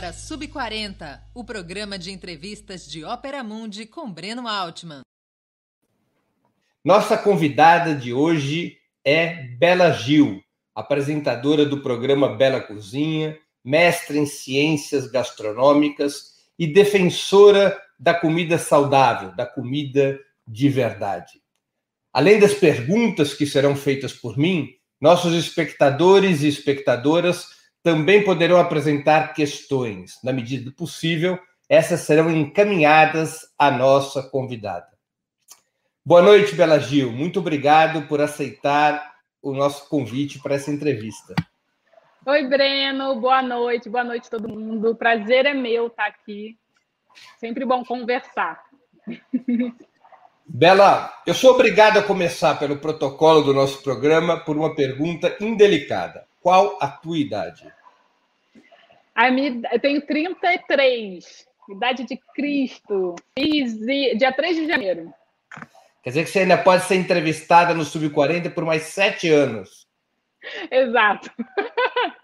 agora Sub 40, o programa de entrevistas de Ópera Mundi com Breno Altman. Nossa convidada de hoje é Bela Gil, apresentadora do programa Bela Cozinha, mestre em ciências gastronômicas e defensora da comida saudável, da comida de verdade. Além das perguntas que serão feitas por mim, nossos espectadores e espectadoras também poderão apresentar questões. Na medida do possível, essas serão encaminhadas à nossa convidada. Boa noite, Bela Gil. Muito obrigado por aceitar o nosso convite para essa entrevista. Oi, Breno. Boa noite. Boa noite, todo mundo. O prazer é meu estar aqui. Sempre bom conversar. Bela, eu sou obrigado a começar pelo protocolo do nosso programa por uma pergunta indelicada. Qual a tua idade? A minha, eu tenho 33, idade de Cristo. Fiz dia 3 de janeiro. Quer dizer que você ainda pode ser entrevistada no Sub-40 por mais sete anos. Exato.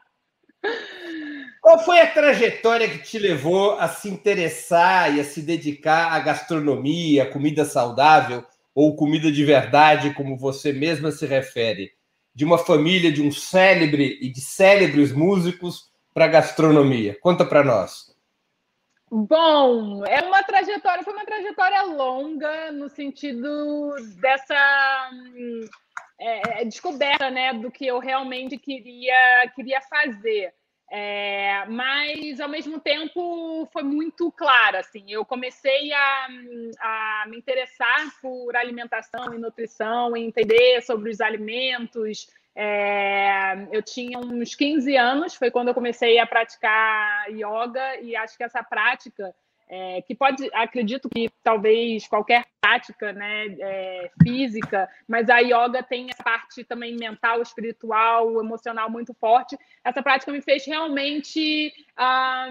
Qual foi a trajetória que te levou a se interessar e a se dedicar à gastronomia, comida saudável ou comida de verdade, como você mesma se refere? De uma família de um célebre e de célebres músicos para a gastronomia. Conta para nós. Bom, é uma trajetória, foi uma trajetória longa no sentido dessa é, é descoberta, né, do que eu realmente queria queria fazer. É, mas ao mesmo tempo foi muito clara assim. Eu comecei a, a me interessar por alimentação e nutrição entender sobre os alimentos. É, eu tinha uns 15 anos foi quando eu comecei a praticar yoga e acho que essa prática é, que pode, acredito que talvez qualquer prática né, é, física, mas a yoga tem essa parte também mental, espiritual, emocional muito forte. Essa prática me fez realmente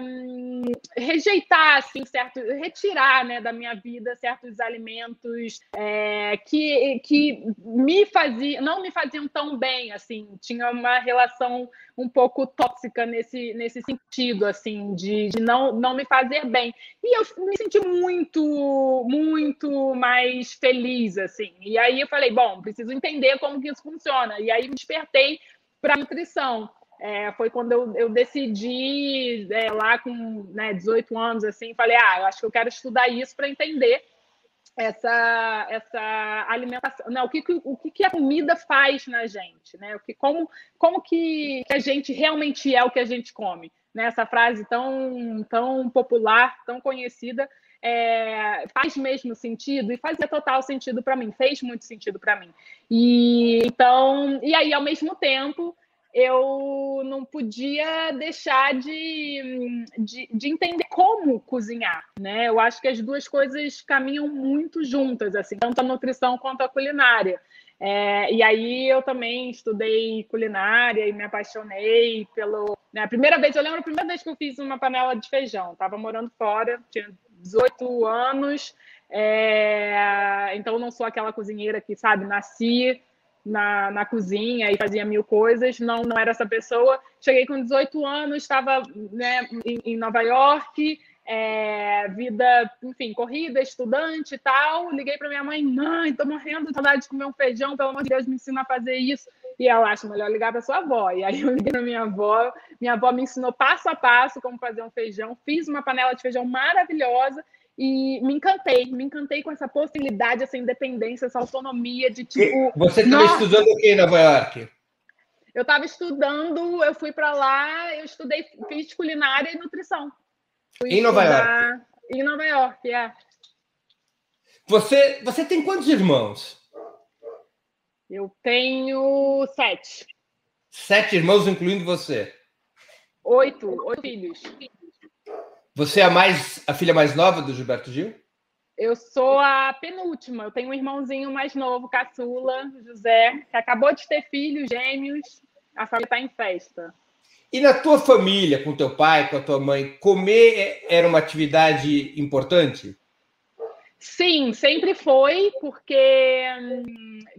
um, rejeitar, assim, certo, retirar né, da minha vida certos alimentos é, que, que me faziam, não me faziam tão bem, assim, tinha uma relação um pouco tóxica nesse, nesse sentido, assim, de, de não, não me fazer bem. E eu me senti muito, muito mais feliz, assim. E aí eu falei, bom, preciso entender como que isso funciona. E aí me despertei para nutrição. É, foi quando eu, eu decidi, é, lá com né, 18 anos, assim, falei, ah, eu acho que eu quero estudar isso para entender essa, essa alimentação, não, o que, o que a comida faz na gente, né? O que, como, como que, a gente realmente é o que a gente come, né? Essa frase tão, tão popular, tão conhecida, é, faz mesmo sentido e fazia total sentido para mim, fez muito sentido para mim. E então, e aí ao mesmo tempo eu não podia deixar de, de, de, entender como cozinhar, né? Eu acho que as duas coisas caminham muito juntas, assim, tanto a nutrição quanto a culinária. É, e aí eu também estudei culinária e me apaixonei pelo. Né, a primeira vez, eu lembro a primeira vez que eu fiz uma panela de feijão. Estava morando fora, tinha 18 anos, é, então não sou aquela cozinheira que, sabe, nasci na, na cozinha e fazia mil coisas, não, não era essa pessoa. Cheguei com 18 anos, estava né, em, em Nova York, é, vida, enfim, corrida, estudante e tal. Liguei para minha mãe, mãe, estou morrendo de saudade de comer um feijão, pelo amor de Deus, me ensina a fazer isso. E ela acha melhor ligar para sua avó. E aí eu liguei para minha avó, minha avó me ensinou passo a passo como fazer um feijão, fiz uma panela de feijão maravilhosa e me encantei, me encantei com essa possibilidade, essa independência, essa autonomia de tipo. Você estava estudando o que em Nova York? Eu estava estudando, eu fui para lá, eu estudei, fiz culinária e nutrição. Fui em Nova York? Em Nova York, é. Você, você tem quantos irmãos? Eu tenho sete. Sete irmãos, incluindo você? Oito, oito filhos. Você é a mais a filha mais nova do Gilberto Gil? Eu sou a penúltima. Eu tenho um irmãozinho mais novo, caçula, José, que acabou de ter filhos gêmeos. A família está em festa. E na tua família, com teu pai, com a tua mãe, comer era uma atividade importante? Sim, sempre foi, porque,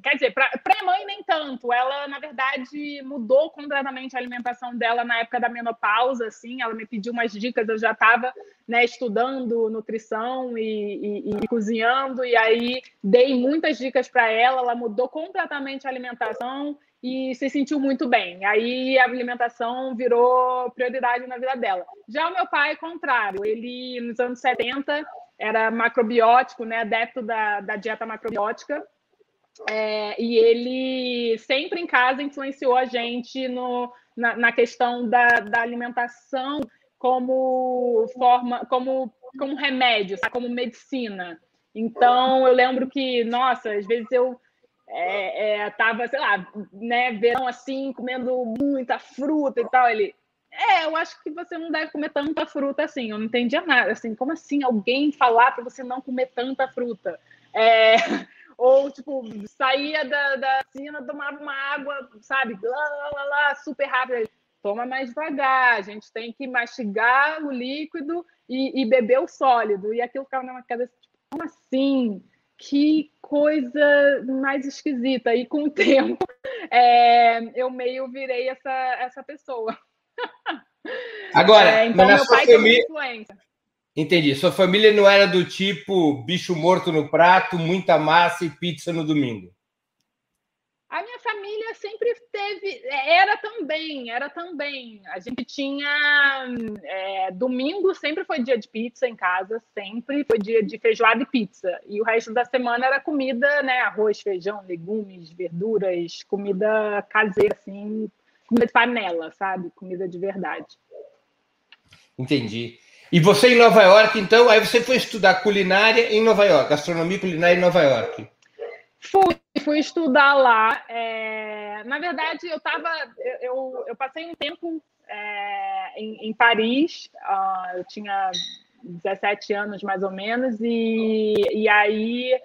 quer dizer, para a mãe nem tanto. Ela, na verdade, mudou completamente a alimentação dela na época da menopausa, assim. Ela me pediu umas dicas, eu já estava né, estudando nutrição e, e, e, cozinhando, e aí dei muitas dicas para ela. Ela mudou completamente a alimentação e se sentiu muito bem. Aí a alimentação virou prioridade na vida dela. Já o meu pai, contrário, ele nos anos 70 era macrobiótico, né, adepto da, da dieta macrobiótica. É, e ele sempre em casa influenciou a gente no, na, na questão da, da, alimentação como forma, como, como remédio, sabe? como medicina. Então eu lembro que, nossa, às vezes eu é, é, sei lá, né, verão assim, comendo muita fruta e tal. Ele, é, eu acho que você não deve comer tanta fruta assim. Eu não entendia nada. Assim, como assim alguém falar para você não comer tanta fruta? É, ou, tipo, saía da, da piscina, tomava uma água, sabe, lá, lá, lá, lá super rápida. Toma mais devagar, a gente tem que mastigar o líquido e, e beber o sólido. E aquilo ficava na minha cabeça, tipo, como assim? Que coisa mais esquisita. E com o tempo, é, eu meio virei essa, essa pessoa. Agora, é, então meu pai família... influência. Entendi. Sua família não era do tipo bicho morto no prato, muita massa e pizza no domingo. A minha família sempre teve, era também, era também. A gente tinha é, domingo sempre foi dia de pizza em casa, sempre foi dia de feijoada e pizza. E o resto da semana era comida, né? Arroz, feijão, legumes, verduras, comida caseira, assim, comida de panela, sabe? Comida de verdade. Entendi. E você em Nova York, então, aí você foi estudar culinária em Nova York, gastronomia culinária em Nova York. Fui, fui estudar lá. É... Na verdade, eu tava, eu, eu passei um tempo é, em, em, Paris. Uh, eu tinha 17 anos mais ou menos e, e aí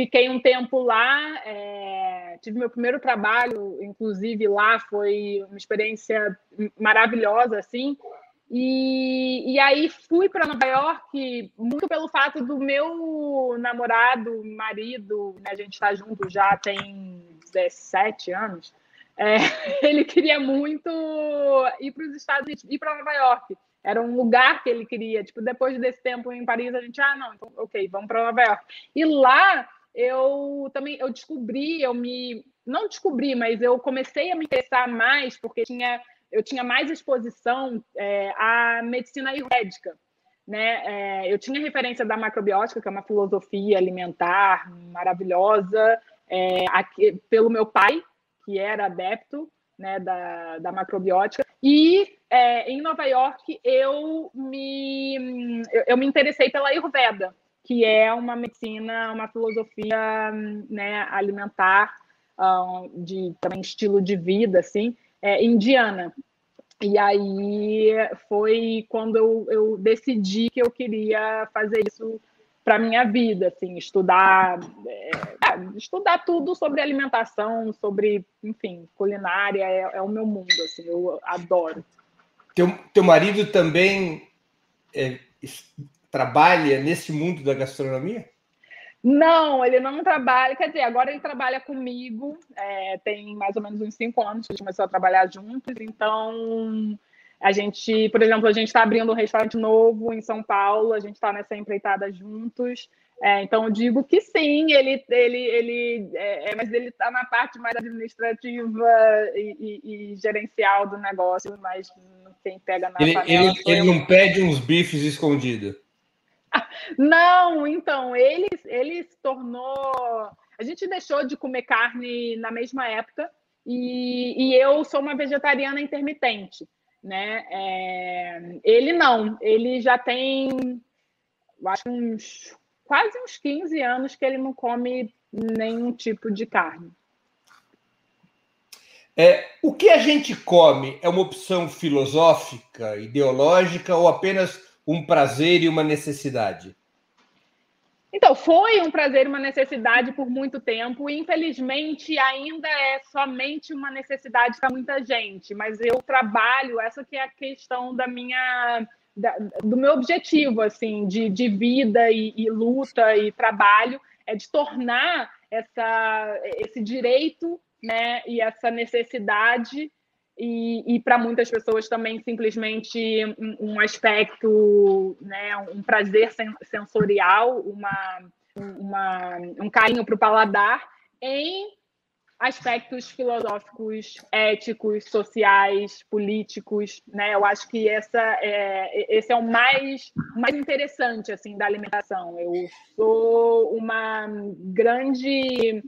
fiquei um tempo lá. É, tive meu primeiro trabalho, inclusive lá foi uma experiência maravilhosa, assim. E, e aí fui para Nova York muito pelo fato do meu namorado, marido, né, a gente está junto já tem 17 anos. É, ele queria muito ir para os Estados Unidos, ir para Nova York. Era um lugar que ele queria. Tipo, depois desse tempo em Paris, a gente, ah, não, então, ok, vamos para Nova York. E lá eu também eu descobri, eu me não descobri, mas eu comecei a me interessar mais porque tinha eu tinha mais exposição é, à medicina ayurvédica. Né? É, eu tinha referência da macrobiótica, que é uma filosofia alimentar maravilhosa, é, aqui, pelo meu pai, que era adepto né, da, da macrobiótica. E é, em Nova York eu me, eu, eu, me interessei pela Ayurveda, que é uma medicina, uma filosofia né, alimentar, de também estilo de vida, assim, é, indiana. E aí foi quando eu, eu decidi que eu queria fazer isso para minha vida, assim, estudar, é, é, estudar tudo sobre alimentação, sobre, enfim, culinária é, é, o meu mundo, assim, eu adoro. Teu, teu marido também é, trabalha nesse mundo da gastronomia? Não, ele não trabalha. Quer dizer, agora ele trabalha comigo. É, tem mais ou menos uns cinco anos que a gente começou a trabalhar juntos. Então, a gente, por exemplo, a gente está abrindo um restaurante novo em São Paulo. A gente está nessa empreitada juntos. É, então, eu digo que sim, ele, ele, ele, é, é mas ele está na parte mais administrativa e, e, e, gerencial do negócio, mas quem pega na ele, ele, ele não pede uns bifes escondidos. Não, então, ele, ele se tornou. A gente deixou de comer carne na mesma época e, e eu sou uma vegetariana intermitente, né? É, ele não, ele já tem, acho uns quase uns 15 anos que ele não come nenhum tipo de carne. É, o que a gente come é uma opção filosófica, ideológica ou apenas um prazer e uma necessidade? Então, foi um prazer e uma necessidade por muito tempo, e infelizmente ainda é somente uma necessidade para muita gente, mas eu trabalho, essa que é a questão da minha da, do meu objetivo assim de, de vida e, e, luta e trabalho é de tornar essa, esse direito né, e essa necessidade e, e para muitas pessoas também simplesmente um, um aspecto, né, um prazer sensorial, uma, uma um carinho para o paladar em aspectos filosóficos, éticos, sociais, políticos, né? Eu acho que essa é, esse é o mais, mais interessante assim da alimentação. Eu sou uma grande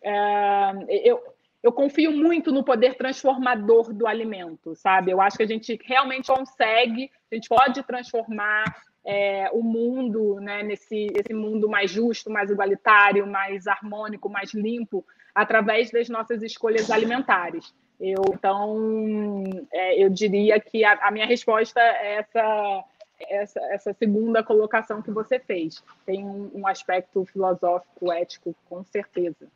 é, eu, eu confio muito no poder transformador do alimento, sabe? Eu acho que a gente realmente consegue, a gente pode transformar é, o mundo, né, nesse esse mundo mais justo, mais igualitário, mais harmônico, mais limpo, através das nossas escolhas alimentares. Eu, então, é, eu diria que a, a, minha resposta é essa, essa, essa, segunda colocação que você fez. Tem um, um aspecto filosófico, ético, com certeza.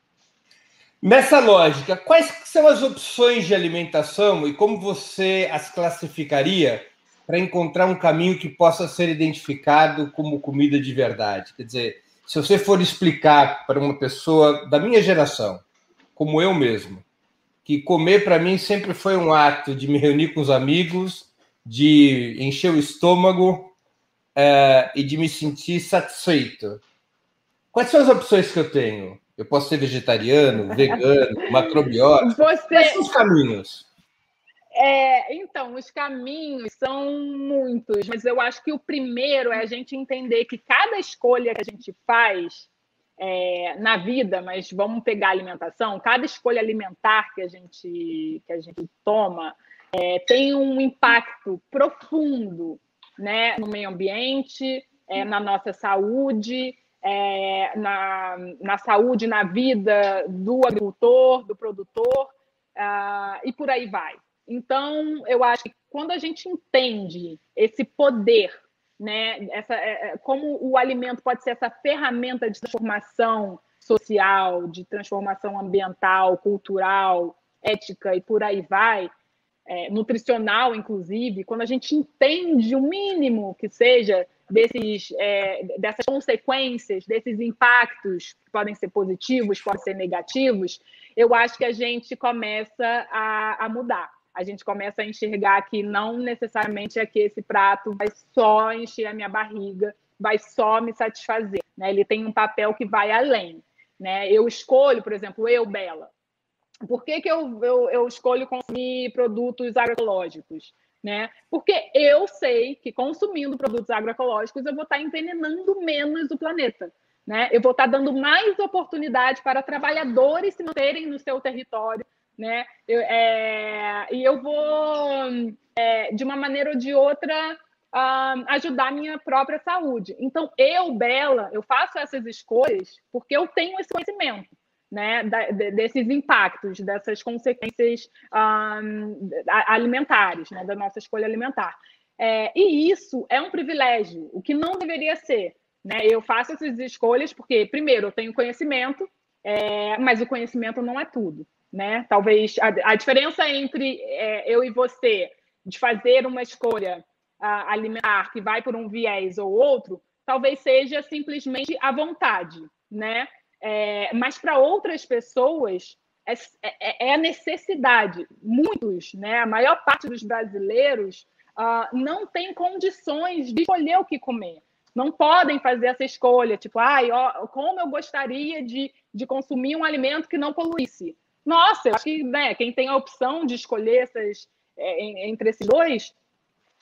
Nessa lógica, quais são as opções de alimentação e como você as classificaria para encontrar um caminho que possa ser identificado como comida de verdade? Quer dizer, se você for explicar para uma pessoa da minha geração, como eu mesmo, que comer para mim sempre foi um ato de me reunir com os amigos, de encher o estômago é, e de me sentir satisfeito. Quais são as opções que eu tenho? Eu posso ser vegetariano, vegano, macrobiótico. Você... Quais são os caminhos? É, então, os caminhos são muitos, mas eu acho que o primeiro é a gente entender que cada escolha que a gente faz é, na vida, mas vamos pegar a alimentação, cada escolha alimentar que a gente, que a gente toma é, tem um impacto profundo né, no meio ambiente, é, na nossa saúde, é, na, na saúde, na vida do agricultor, do produtor, uh, e por aí vai. Então, eu acho que quando a gente entende esse poder, né, essa, é, é, como o alimento pode ser essa ferramenta de transformação social, de transformação ambiental, cultural, ética e por aí vai, é, nutricional, inclusive, quando a gente entende o mínimo que seja desses, é, dessas consequências, desses impactos, que podem ser positivos, podem ser negativos, eu acho que a gente começa a, a mudar. A gente começa a enxergar que não necessariamente é que esse prato vai só encher a minha barriga, vai só me satisfazer. Né? Ele tem um papel que vai além. Né? Eu escolho, por exemplo, eu, Bela. Por que, que eu, eu, eu escolho consumir produtos agroecológicos? né? Porque eu sei que consumindo produtos agroecológicos eu vou estar envenenando menos o planeta, né? Eu vou estar dando mais oportunidade para trabalhadores se manterem no seu território, né? Eu, é, e eu vou, é, de uma maneira ou de outra, uh, ajudar a minha própria saúde. Então, eu, Bela, eu faço essas escolhas porque eu tenho esse conhecimento né, desses impactos, dessas consequências um, alimentares, né, da nossa escolha alimentar. É, e isso é um privilégio, o que não deveria ser. Né? Eu faço essas escolhas porque, primeiro, eu tenho conhecimento, é, mas o conhecimento não é tudo. Né? Talvez a, a diferença entre é, eu e você de fazer uma escolha alimentar que vai por um viés ou outro, talvez seja simplesmente a vontade, né? É, mas para outras pessoas é, é, é, a necessidade. Muitos, né, a maior parte dos brasileiros, uh, não tem condições de escolher o que comer. Não podem fazer essa escolha, tipo, ai, ó, como eu gostaria de, de consumir um alimento que não poluísse. Nossa, eu acho que né, quem tem a opção de escolher essas, é, entre esses dois,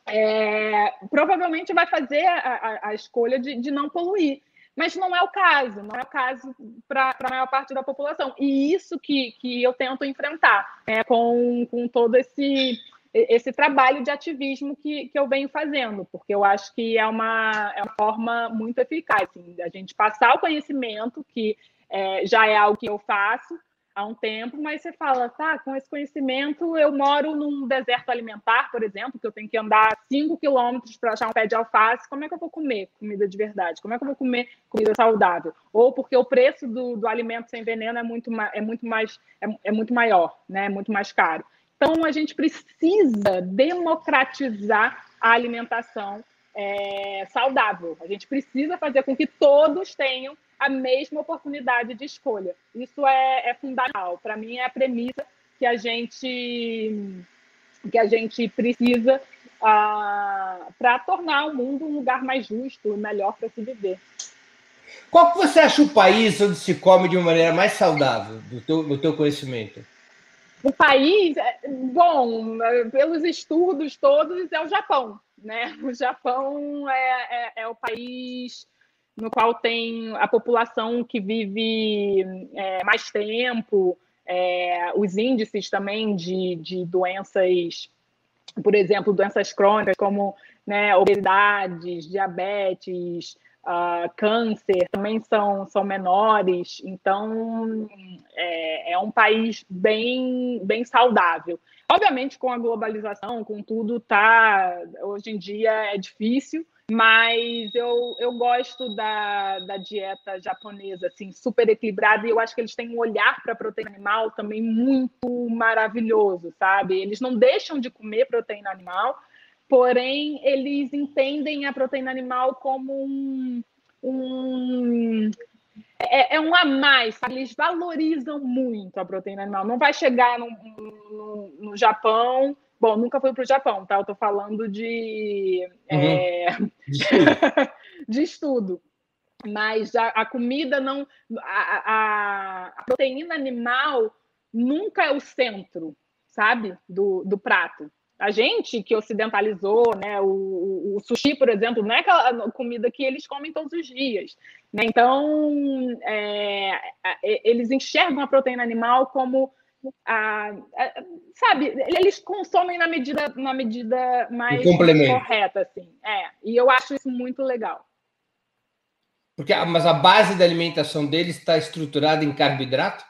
é, provavelmente vai fazer a, a, a escolha de, de, não poluir. Mas não é o caso, não é o caso para a maior parte da população. E isso que, que eu tento enfrentar né, com, com todo esse, esse trabalho de ativismo que, que eu venho fazendo, porque eu acho que é uma, é uma forma muito eficaz assim, a gente passar o conhecimento, que é, já é algo que eu faço, há um tempo, mas você fala, tá, com esse conhecimento, eu moro num deserto alimentar, por exemplo, que eu tenho que andar 5 quilômetros para achar um pé de alface, como é que eu vou comer comida de verdade? Como é que eu vou comer comida saudável? Ou porque o preço do, do alimento sem veneno é muito, é muito mais é, é muito maior, né? É muito mais caro. Então a gente precisa democratizar a alimentação é, saudável. A gente precisa fazer com que todos tenham a mesma oportunidade de escolha. Isso é, é fundamental. Para mim, é a premissa que a gente, que a gente precisa ah, para tornar o mundo um lugar mais justo e melhor para se viver. Qual que você acha o país onde se come de uma maneira mais saudável, do teu, teu conhecimento? O país, é, bom, pelos estudos todos, é o Japão. Né? O Japão é, é, é o país no qual tem a população que vive é, mais tempo, é, os índices também de, de doenças, por exemplo, doenças crônicas como né, obesidades, diabetes, uh, câncer, também são, são menores. Então, é, é um país bem, bem saudável. Obviamente, com a globalização, com tudo, tá, hoje em dia é difícil, mas eu, eu gosto da, da dieta japonesa, assim, super equilibrada, e eu acho que eles têm um olhar para a proteína animal também muito maravilhoso, sabe? Eles não deixam de comer proteína animal, porém, eles entendem a proteína animal como um. um é, é um a mais, sabe? Eles valorizam muito a proteína animal. Não vai chegar no, no, no Japão Bom, nunca fui para o Japão, tá? Eu estou falando de, uhum. é... de, estudo. de, estudo. Mas a, a comida não. A, a, a, proteína animal nunca é o centro, sabe? Do, do prato. A gente que ocidentalizou, né? O, o, sushi, por exemplo, não é aquela comida que eles comem todos os dias. Né? Então, é, eles enxergam a proteína animal como a, a, sabe, eles consomem na medida, na medida mais correta, assim. É, e eu acho isso muito legal. Porque, mas a base da alimentação deles está estruturada em carboidrato?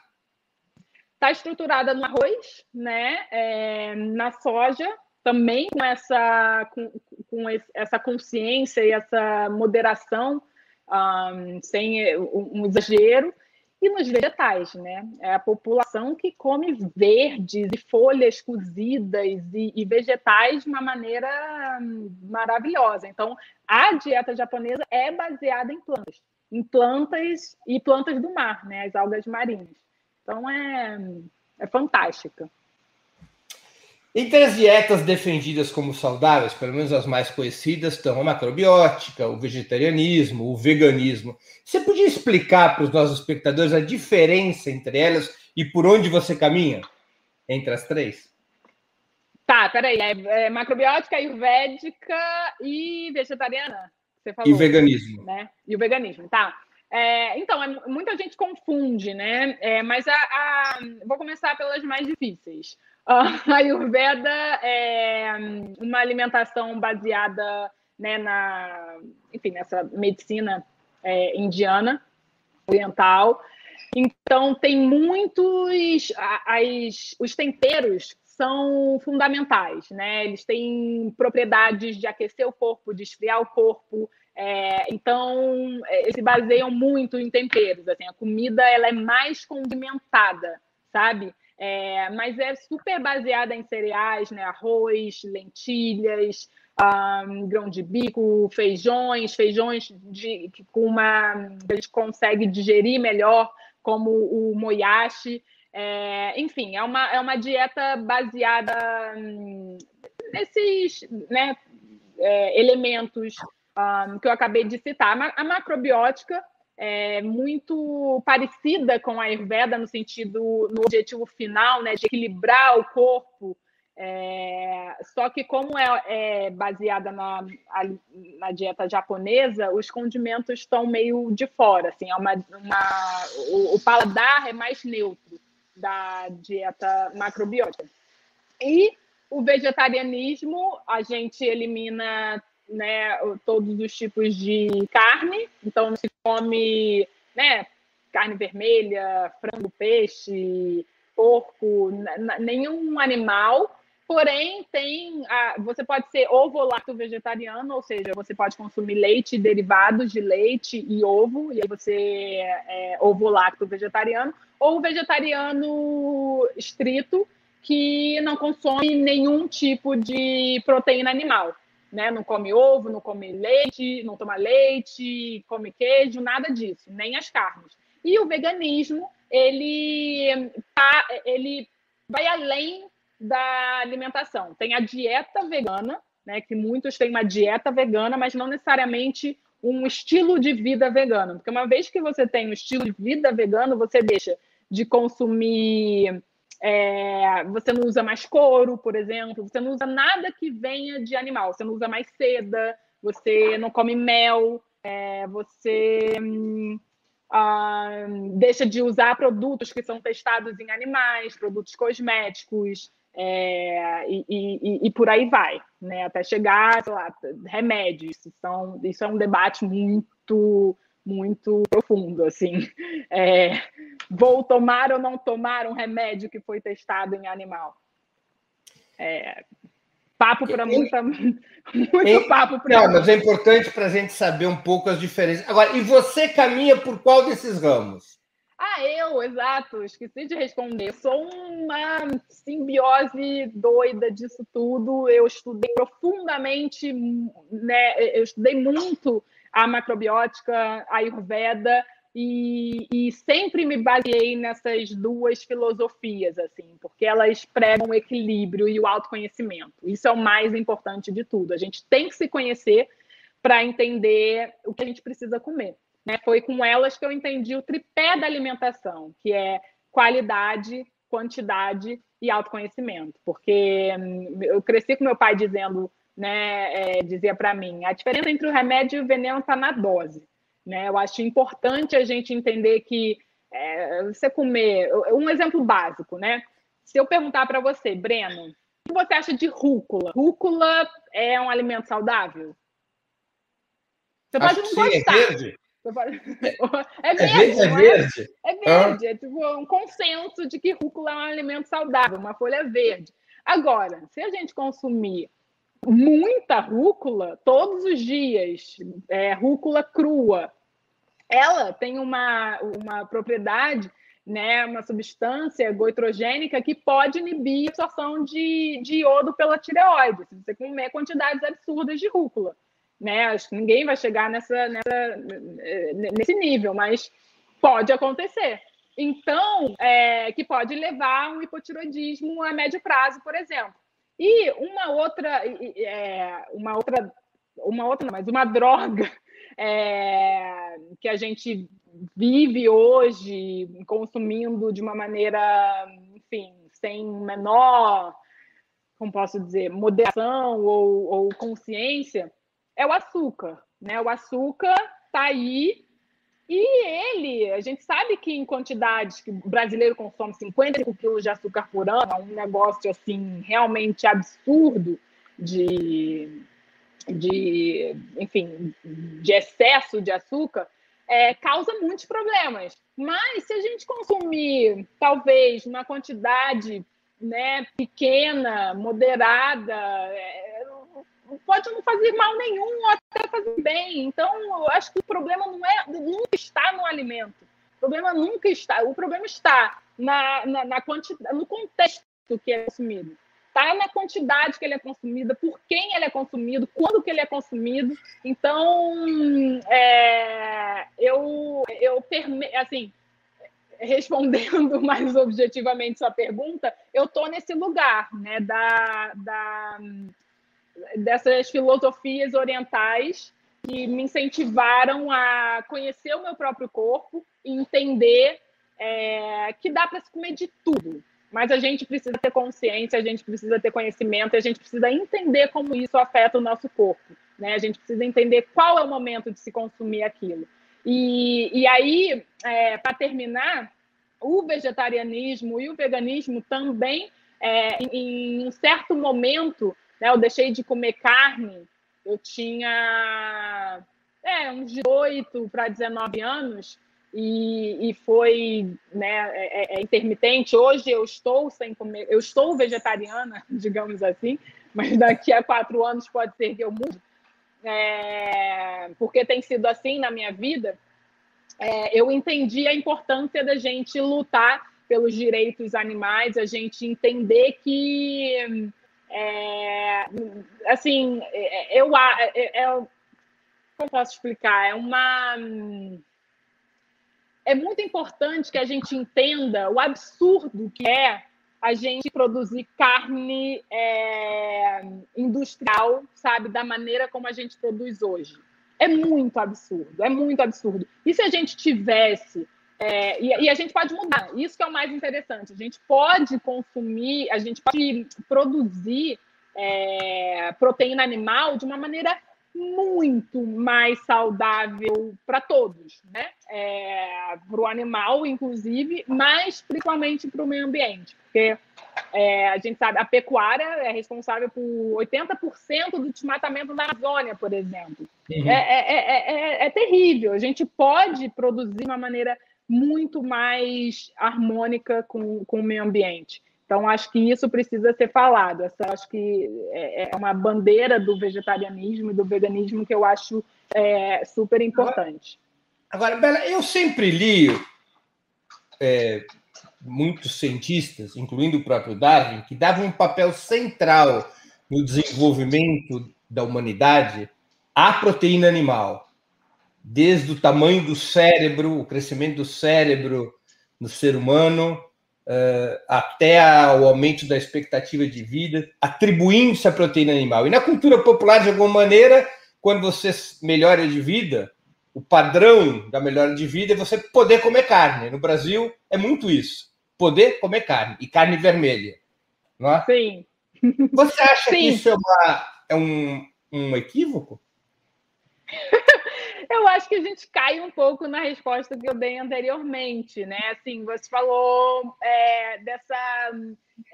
Está estruturada no arroz, né? É, na soja, também com essa, com, com essa consciência e essa moderação, um, sem um exagero e nos vegetais, né? É a população que come verdes e folhas cozidas e, e, vegetais de uma maneira hum, maravilhosa. Então, a dieta japonesa é baseada em plantas, em plantas e plantas do mar, né? As algas marinhas. Então, é, é fantástica. Entre as dietas defendidas como saudáveis, pelo menos as mais conhecidas, estão a macrobiótica, o vegetarianismo, o veganismo. Você podia explicar para os nossos espectadores a diferença entre elas e por onde você caminha entre as três? Tá, peraí. É, é macrobiótica, ayurvédica e vegetariana? Você falou, e veganismo. Né? E o veganismo, tá. É, então, é, muita gente confunde, né? É, mas a, a, vou começar pelas mais difíceis. A Ayurveda é uma alimentação baseada né, na, enfim, nessa medicina é, indiana, oriental. Então, tem muitos. As, os temperos são fundamentais, né? Eles têm propriedades de aquecer o corpo, de esfriar o corpo. É, então, é, eles se baseiam muito em temperos. Assim, a comida ela é mais condimentada, sabe? É, mas é super baseada em cereais, né? Arroz, lentilhas, um, grão de bico, feijões, feijões de, com uma a gente consegue digerir melhor, como o moyashi. É, enfim, é uma, é uma dieta baseada nesses né, é, elementos um, que eu acabei de citar. A macrobiótica é, muito parecida com a Ayurveda no sentido, no objetivo final, né, de equilibrar o corpo, é, só que como é, é baseada na, na, dieta japonesa, os condimentos estão meio de fora, assim, é uma, uma o, o, paladar é mais neutro da dieta macrobiótica. E o vegetarianismo, a gente elimina né, todos os tipos de carne, então se come, né, carne vermelha, frango, peixe, porco, nenhum animal. Porém, tem a, você pode ser ovo-lacto vegetariano, ou seja, você pode consumir leite, derivados de leite e ovo, e aí você é, é ovo-lacto vegetariano, ou vegetariano estrito, que não consome nenhum tipo de proteína animal. Né? Não come ovo, não come leite, não toma leite, come queijo, nada disso, nem as carnes. E o veganismo, ele, tá, ele vai além da alimentação. Tem a dieta vegana, né, que muitos têm uma dieta vegana, mas não necessariamente um estilo de vida vegano. Porque uma vez que você tem um estilo de vida vegano, você deixa de consumir. É, você não usa mais couro, por exemplo, você não usa nada que venha de animal, você não usa mais seda, você não come mel, é, você hum, ah, deixa de usar produtos que são testados em animais, produtos cosméticos, é, e, e, e, por aí vai, né? Até chegar, sei lá, remédios. São, isso é um debate muito, muito profundo, assim. É, vou tomar ou não tomar um remédio que foi testado em animal? É, papo para muita, muito papo para. Não, mas é importante para a gente saber um pouco as diferenças. Agora, e você caminha por qual desses ramos? Ah, eu, exato, esqueci de responder. Sou uma simbiose doida disso tudo. Eu estudei profundamente, né? Eu estudei muito a macrobiótica, a Ayurveda, e, e, sempre me baseei nessas duas filosofias, assim, porque elas pregam o equilíbrio e o autoconhecimento. Isso é o mais importante de tudo. A gente tem que se conhecer para entender o que a gente precisa comer. Né? Foi com elas que eu entendi o tripé da alimentação, que é qualidade, quantidade e autoconhecimento. Porque hum, eu cresci com meu pai dizendo, né, é, dizia para mim, a diferença entre o remédio e o veneno está na dose. Né? Eu acho importante a gente entender que é, você comer. Um exemplo básico, né? Se eu perguntar para você, Breno, o que você acha de rúcula? Rúcula é um alimento saudável? Você pode não é gostar. É verde. É verde, é, é verde. É, verde. É tipo um consenso de que rúcula é um alimento saudável, uma folha verde. Agora, se a gente consumir muita rúcula todos os dias, é, rúcula crua, ela tem uma, uma propriedade, né, uma substância goitrogênica que pode inibir a absorção de, de iodo pela tireoide, se você comer quantidades absurdas de rúcula. Né? Acho que ninguém vai chegar nessa, nessa, nesse nível, mas pode acontecer. Então, é, que pode levar a um hipotiroidismo a médio prazo, por exemplo. E uma outra, é, uma outra, uma outra, mas uma droga é, que a gente vive hoje consumindo de uma maneira, enfim, sem menor, como posso dizer, moderação ou, ou consciência, é o açúcar. Né? O açúcar está aí e ele, a gente sabe que em quantidades que o brasileiro consome 55 quilos de açúcar por ano, é um negócio assim realmente absurdo de, de enfim, de excesso de açúcar, é, causa muitos problemas. Mas se a gente consumir talvez uma quantidade né, pequena, moderada, é, pode não fazer mal nenhum ou até fazer bem. Então, eu acho que o problema não é nunca está no alimento. O problema nunca está. O problema está na, na, na quantidade, no contexto que é consumido. Está na quantidade que ele é consumido, por quem ele é consumido, quando que ele é consumido. Então, é, eu, eu assim, respondendo mais objetivamente sua pergunta, eu estou nesse lugar, né, da, da dessas filosofias orientais que me incentivaram a conhecer o meu próprio corpo e entender é, que dá para se comer de tudo. Mas a gente precisa ter consciência, a gente precisa ter conhecimento, a gente precisa entender como isso afeta o nosso corpo. Né? A gente precisa entender qual é o momento de se consumir aquilo. E, e aí, é, para terminar, o vegetarianismo e o veganismo também, é, em, em um certo momento, né? Eu deixei de comer carne, eu tinha é, uns 18 para 19 anos, e, e foi né, é, é, intermitente. Hoje eu estou sem comer, eu estou vegetariana, digamos assim, mas daqui a quatro anos pode ser que eu mude, é, porque tem sido assim na minha vida. É, eu entendi a importância da gente lutar pelos direitos animais, a gente entender que, é, assim, é, eu, é, é, como posso explicar? É uma é muito importante que a gente entenda o absurdo que é a gente produzir carne é, industrial, sabe, da maneira como a gente produz hoje. É muito absurdo, é muito absurdo. E se a gente tivesse é, e, e, a gente pode mudar, isso que é o mais interessante. A gente pode consumir, a gente pode produzir é, proteína animal de uma maneira muito mais saudável para todos, né? É, para o animal, inclusive, mas principalmente para o meio ambiente, porque é, a gente sabe a pecuária é responsável por 80% do desmatamento da Amazônia, por exemplo. Uhum. É, é, terrível. A gente pode produzir de uma maneira muito mais harmônica com, com o meio ambiente. Então, acho que isso precisa ser falado. Essa, acho que é, é uma bandeira do vegetarianismo e do veganismo que eu acho é, super importante. Agora, Bela, eu sempre li é, muitos cientistas, incluindo o próprio Darwin, que davam um papel central no desenvolvimento da humanidade à proteína animal, desde o tamanho do cérebro, o crescimento do cérebro no ser humano, uh, até o aumento da expectativa de vida, atribuindo-se à proteína animal. E na cultura popular, de alguma maneira, quando você melhora de vida, o padrão da melhora de vida é você poder comer carne. No Brasil, é muito isso. Poder comer carne, e carne vermelha. Não é? Sim. Você acha Sim. que isso é, uma, é um, um equívoco? Eu acho que a gente cai um pouco na resposta que eu dei anteriormente, né? Assim, você falou é, dessa,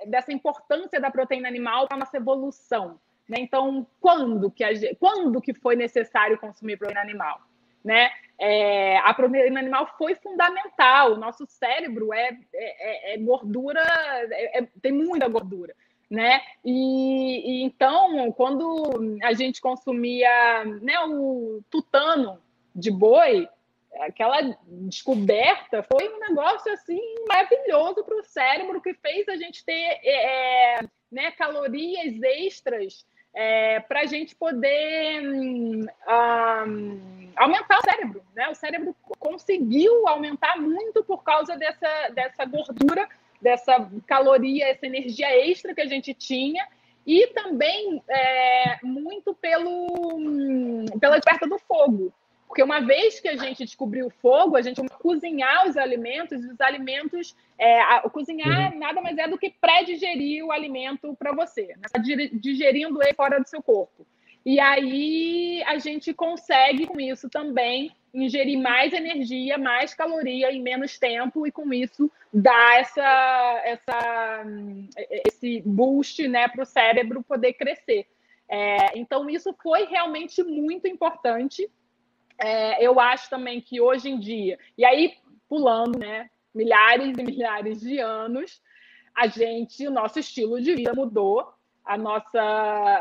dessa importância da proteína animal para nossa evolução. Né? Então, quando que, a, quando que foi necessário consumir proteína animal? Né? É, a proteína animal foi fundamental. O nosso cérebro é, é, é gordura, é, é, tem muita gordura né? E, e, então, quando a gente consumia né, o tutano de boi, aquela descoberta foi um negócio assim maravilhoso para o cérebro que fez a gente ter é, é né, calorias extras é, para a gente poder um, aumentar o cérebro. Né? O cérebro conseguiu aumentar muito por causa dessa, dessa gordura dessa caloria, essa energia extra que a gente tinha, e também é, muito pelo, pela desperta do fogo. Porque uma vez que a gente descobriu o fogo, a gente vai cozinhar os alimentos, os alimentos. É, a, cozinhar uhum. nada mais é do que pré-digerir o alimento para você, né? Tá digerindo ele fora do seu corpo. E aí a gente consegue, com isso também, ingerir mais energia, mais caloria em menos tempo, e com isso dar essa, essa, esse boost né, para o cérebro poder crescer. É, então, isso foi realmente muito importante. É, eu acho também que hoje em dia, e aí pulando né, milhares e milhares de anos, a gente, o nosso estilo de vida mudou a nossa,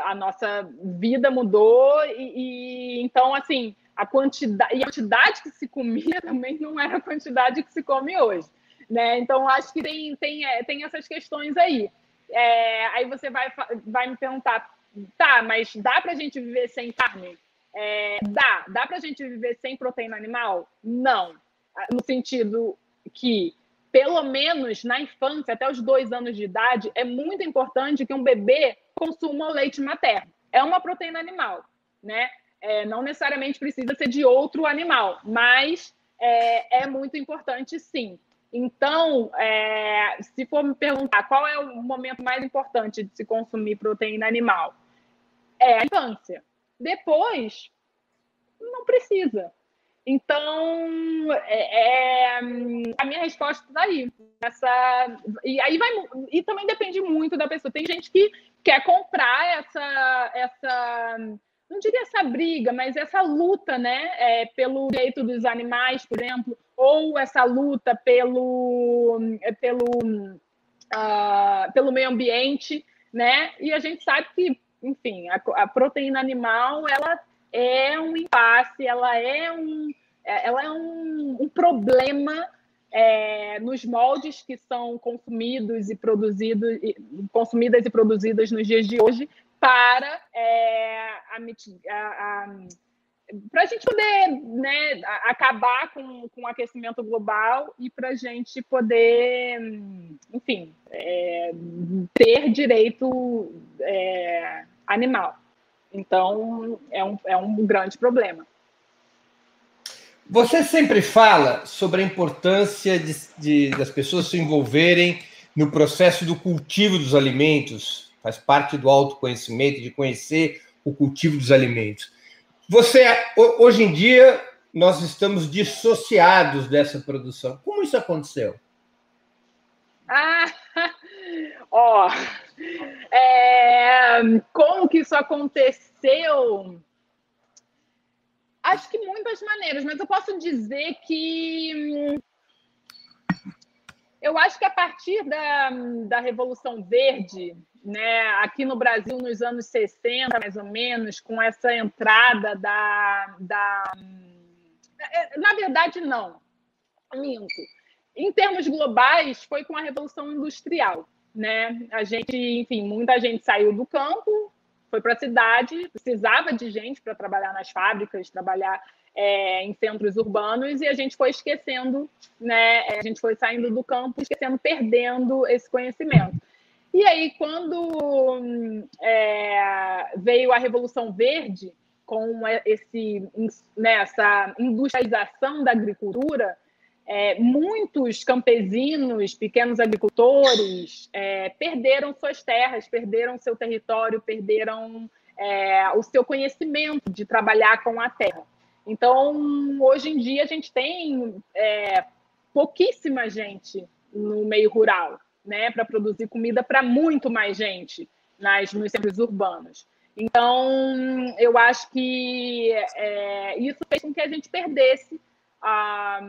a nossa vida mudou e, e, então assim a quantidade e a quantidade que se comia também não era a quantidade que se come hoje, né? Então acho que tem tem, é, tem essas questões aí. É, aí você vai vai me perguntar, tá? Mas dá para a gente viver sem carne? É, dá, dá para a gente viver sem proteína animal? Não, no sentido que pelo menos na infância, até os dois anos de idade, é muito importante que um bebê consuma o leite materno. É uma proteína animal, né? É, não necessariamente precisa ser de outro animal, mas é, é muito importante sim. Então, é, se for me perguntar qual é o momento mais importante de se consumir proteína animal, é a infância. Depois, não precisa. Então, é, é, a minha resposta está aí. Essa, e aí vai e também depende muito da pessoa. Tem gente que quer comprar essa, essa não diria essa briga, mas essa luta, né, é, pelo direito dos animais, por exemplo, ou essa luta pelo, é, pelo, uh, pelo meio ambiente, né? E a gente sabe que, enfim, a, a proteína animal ela é um impasse, ela é um, é, ela é um, um problema é, nos moldes que são consumidos e produzidos, consumidas e produzidas nos dias de hoje para é, a, a, para a gente poder né, acabar com, com o aquecimento global e para a gente poder, enfim, é, ter direito é, animal. Então, é um, é um grande problema. Você sempre fala sobre a importância de, de, das pessoas se envolverem no processo do cultivo dos alimentos, faz parte do autoconhecimento, de conhecer o cultivo dos alimentos. Você, hoje em dia, nós estamos dissociados dessa produção. Como isso aconteceu? Ah, ó, é, como que isso aconteceu? Acho que muitas maneiras, mas eu posso dizer que eu acho que a partir da, da Revolução Verde, né, aqui no Brasil nos anos 60, mais ou menos, com essa entrada da. da é, na verdade, não. Minto. Em termos globais, foi com a Revolução Industrial. Né? A gente, enfim, muita gente saiu do campo, foi para a cidade, precisava de gente para trabalhar nas fábricas, trabalhar é, em centros urbanos, e a gente foi esquecendo, né? A gente foi saindo do campo, esquecendo, perdendo esse conhecimento. E aí, quando é, veio a Revolução Verde, com esse, né, essa industrialização da agricultura, é, muitos campesinos, pequenos agricultores, é, perderam suas terras, perderam seu território, perderam é, o seu conhecimento de trabalhar com a terra. Então, hoje em dia, a gente tem é, pouquíssima gente no meio rural né, para produzir comida para muito mais gente nas, nos centros urbanos. Então, eu acho que é, isso fez com que a gente perdesse a.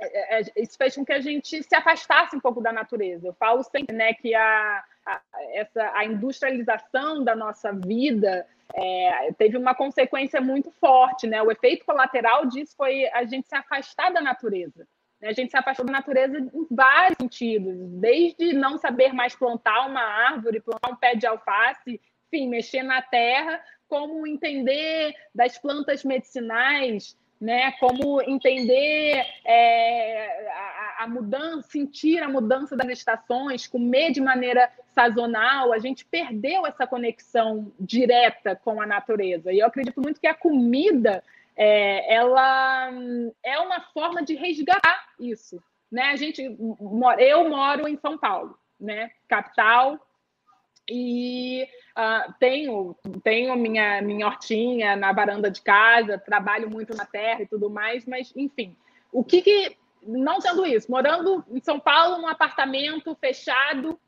É, é, isso fez com que a gente se afastasse um pouco da natureza. Eu falo sempre né, que a, a, essa, a industrialização da nossa vida é, teve uma consequência muito forte. Né? O efeito colateral disso foi a gente se afastar da natureza. Né? A gente se afastou da natureza em vários sentidos, desde não saber mais plantar uma árvore, plantar um pé de alface, enfim, mexer na terra, como entender das plantas medicinais, né? Como entender é, a, a, mudança, sentir a mudança das estações, comer de maneira sazonal. A gente perdeu essa conexão direta com a natureza. E eu acredito muito que a comida é, ela é uma forma de resgatar isso. Né? A gente, eu moro em São Paulo, né? capital, e uh, tenho, tenho minha, minha hortinha na varanda de casa, trabalho muito na terra e tudo mais, mas, enfim, o que, que não tendo isso, morando em São Paulo, num apartamento fechado,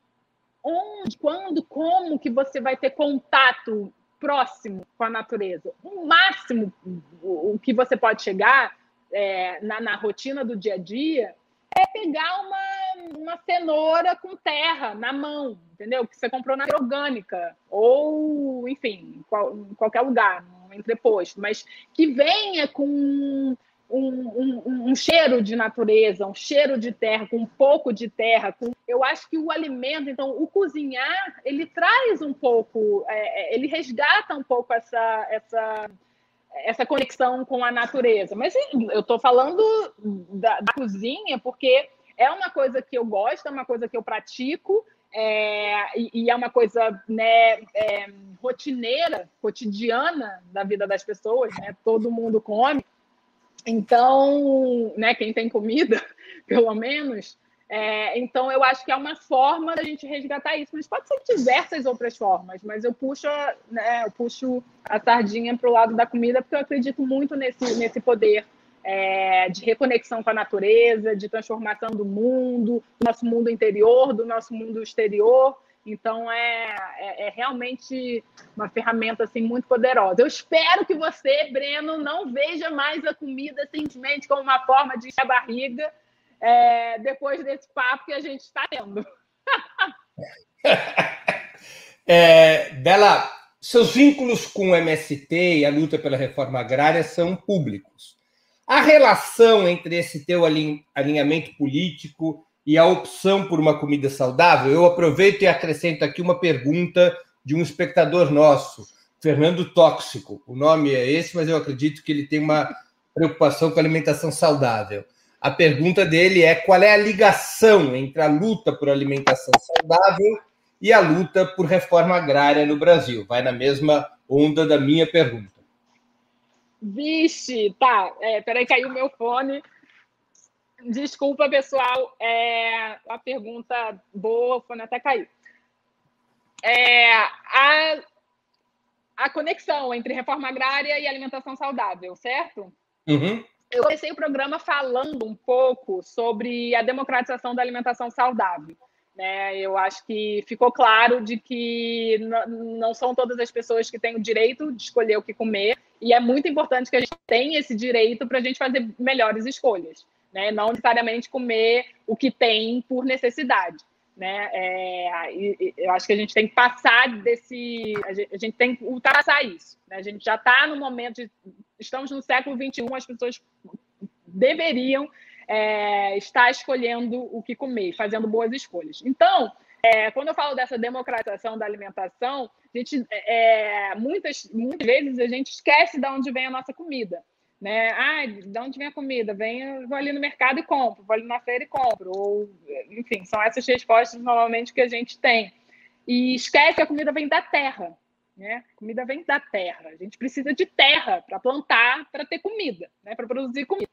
onde, quando, como que você vai ter contato próximo com a natureza. O máximo o, que você pode chegar é, na, na, rotina do dia a dia é pegar uma, uma cenoura com terra na mão, entendeu? Que você comprou na orgânica, ou, enfim, qual, em qualquer lugar, um entreposto, mas que venha com um, um, um, cheiro de natureza, um cheiro de terra, com um pouco de terra. Com... Eu acho que o alimento, então, o cozinhar, ele traz um pouco, é, é ele resgata um pouco essa, essa, essa conexão com a natureza. Mas eu estou falando da, da, cozinha porque é uma coisa que eu gosto, é uma coisa que eu pratico. É, e, e, é uma coisa né, é, rotineira, cotidiana da vida das pessoas, né? todo mundo come. Então, né, quem tem comida, pelo menos, é, então eu acho que é uma forma da gente resgatar isso, mas pode ser diversas outras formas, mas eu puxo, né, eu puxo a sardinha para o lado da comida porque eu acredito muito nesse, nesse poder é, de reconexão com a natureza, de transformação do mundo, do nosso mundo interior, do nosso mundo exterior, Então é, é, é, realmente uma ferramenta assim muito poderosa. Eu espero que você, Breno, não veja mais a comida simplesmente como uma forma de encher a barriga é, depois desse papo que a gente está tendo. é, Bela, seus vínculos com o MST e a luta pela reforma agrária são públicos. A relação entre esse teu alinhamento político e a opção por uma comida saudável, eu aproveito e acrescento aqui uma pergunta de um espectador nosso, Fernando Tóxico. O nome é esse, mas eu acredito que ele tem uma preocupação com alimentação saudável. A pergunta dele é qual é a ligação entre a luta por alimentação saudável e a luta por reforma agrária no Brasil. Vai na mesma onda da minha pergunta. Vixe, tá. É, peraí, caiu meu fone. Desculpa, pessoal. É uma pergunta boa, o fone até caiu. É, a, a conexão entre reforma agrária e alimentação saudável, certo? Uhum. Eu comecei o programa falando um pouco sobre a democratização da alimentação saudável. Né? Eu acho que ficou claro de que não são todas as pessoas que têm o direito de escolher o que comer, e é muito importante que a gente tenha esse direito para a gente fazer melhores escolhas, né? não necessariamente comer o que tem por necessidade. Né? É, eu acho que a gente tem que passar desse. A gente, a gente tem que ultrapassar isso. Né? A gente já está no momento de. Estamos no século XXI, as pessoas deveriam é, está escolhendo o que comer, fazendo boas escolhas. Então, é, quando eu falo dessa democratização da alimentação, a gente, é, muitas, muitas vezes a gente esquece de onde vem a nossa comida. Né? Ah, de onde vem a comida? Vem, vou ali no mercado e compro, vou ali na feira e compro. Ou, enfim, são essas respostas normalmente que a gente tem. E esquece que a comida vem da terra. Né? Comida vem da terra. A gente precisa de terra para plantar, para ter comida, né? para produzir comida.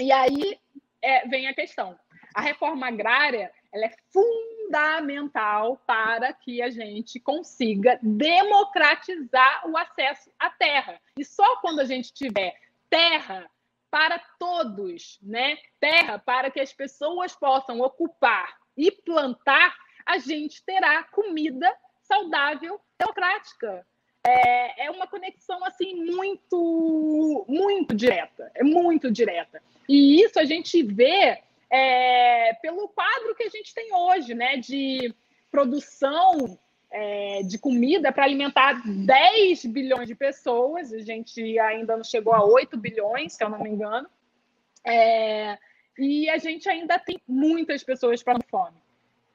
E aí é, vem a questão. A reforma agrária ela é fundamental para que a gente consiga democratizar o acesso à terra. E só quando a gente tiver terra para todos, né? Terra para que as pessoas possam ocupar e plantar, a gente terá comida saudável, democrática. É, é uma conexão assim muito, muito direta. É muito direta. E isso a gente vê é, pelo quadro que a gente tem hoje, né? De produção é, de comida para alimentar 10 bilhões de pessoas. A gente ainda não chegou a 8 bilhões, se eu não me engano. É, e a gente ainda tem muitas pessoas passando fome.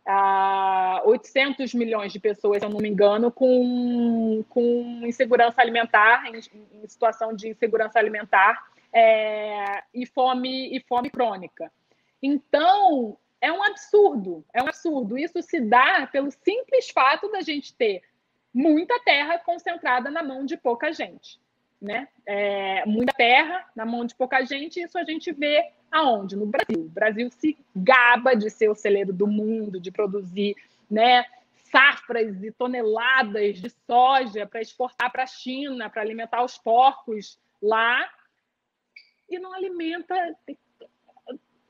Ah, 800 milhões de pessoas, se eu não me engano, com, com insegurança alimentar, em, em situação de insegurança alimentar é, e, fome, e fome crônica. Então, é um absurdo, é um absurdo. Isso se dá pelo simples fato da gente ter muita terra concentrada na mão de pouca gente. Né? É, muita terra na mão de pouca gente, isso a gente vê aonde? No Brasil. O Brasil se gaba de ser o celeiro do mundo, de produzir né, safras e toneladas de soja para exportar para a China, para alimentar os porcos lá, e não alimenta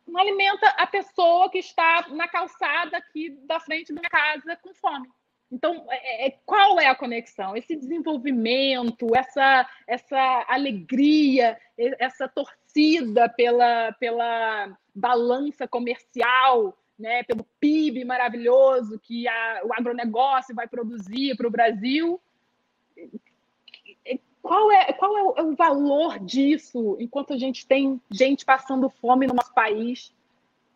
não alimenta a pessoa que está na calçada aqui da frente da minha casa com fome. Então, é, é, qual é a conexão? Esse desenvolvimento, essa, essa alegria, essa torcida pela, pela balança comercial, né, pelo PIB maravilhoso que a, o agronegócio vai produzir para o Brasil, qual é, qual é o, é o, valor disso enquanto a gente tem gente passando fome no nosso país,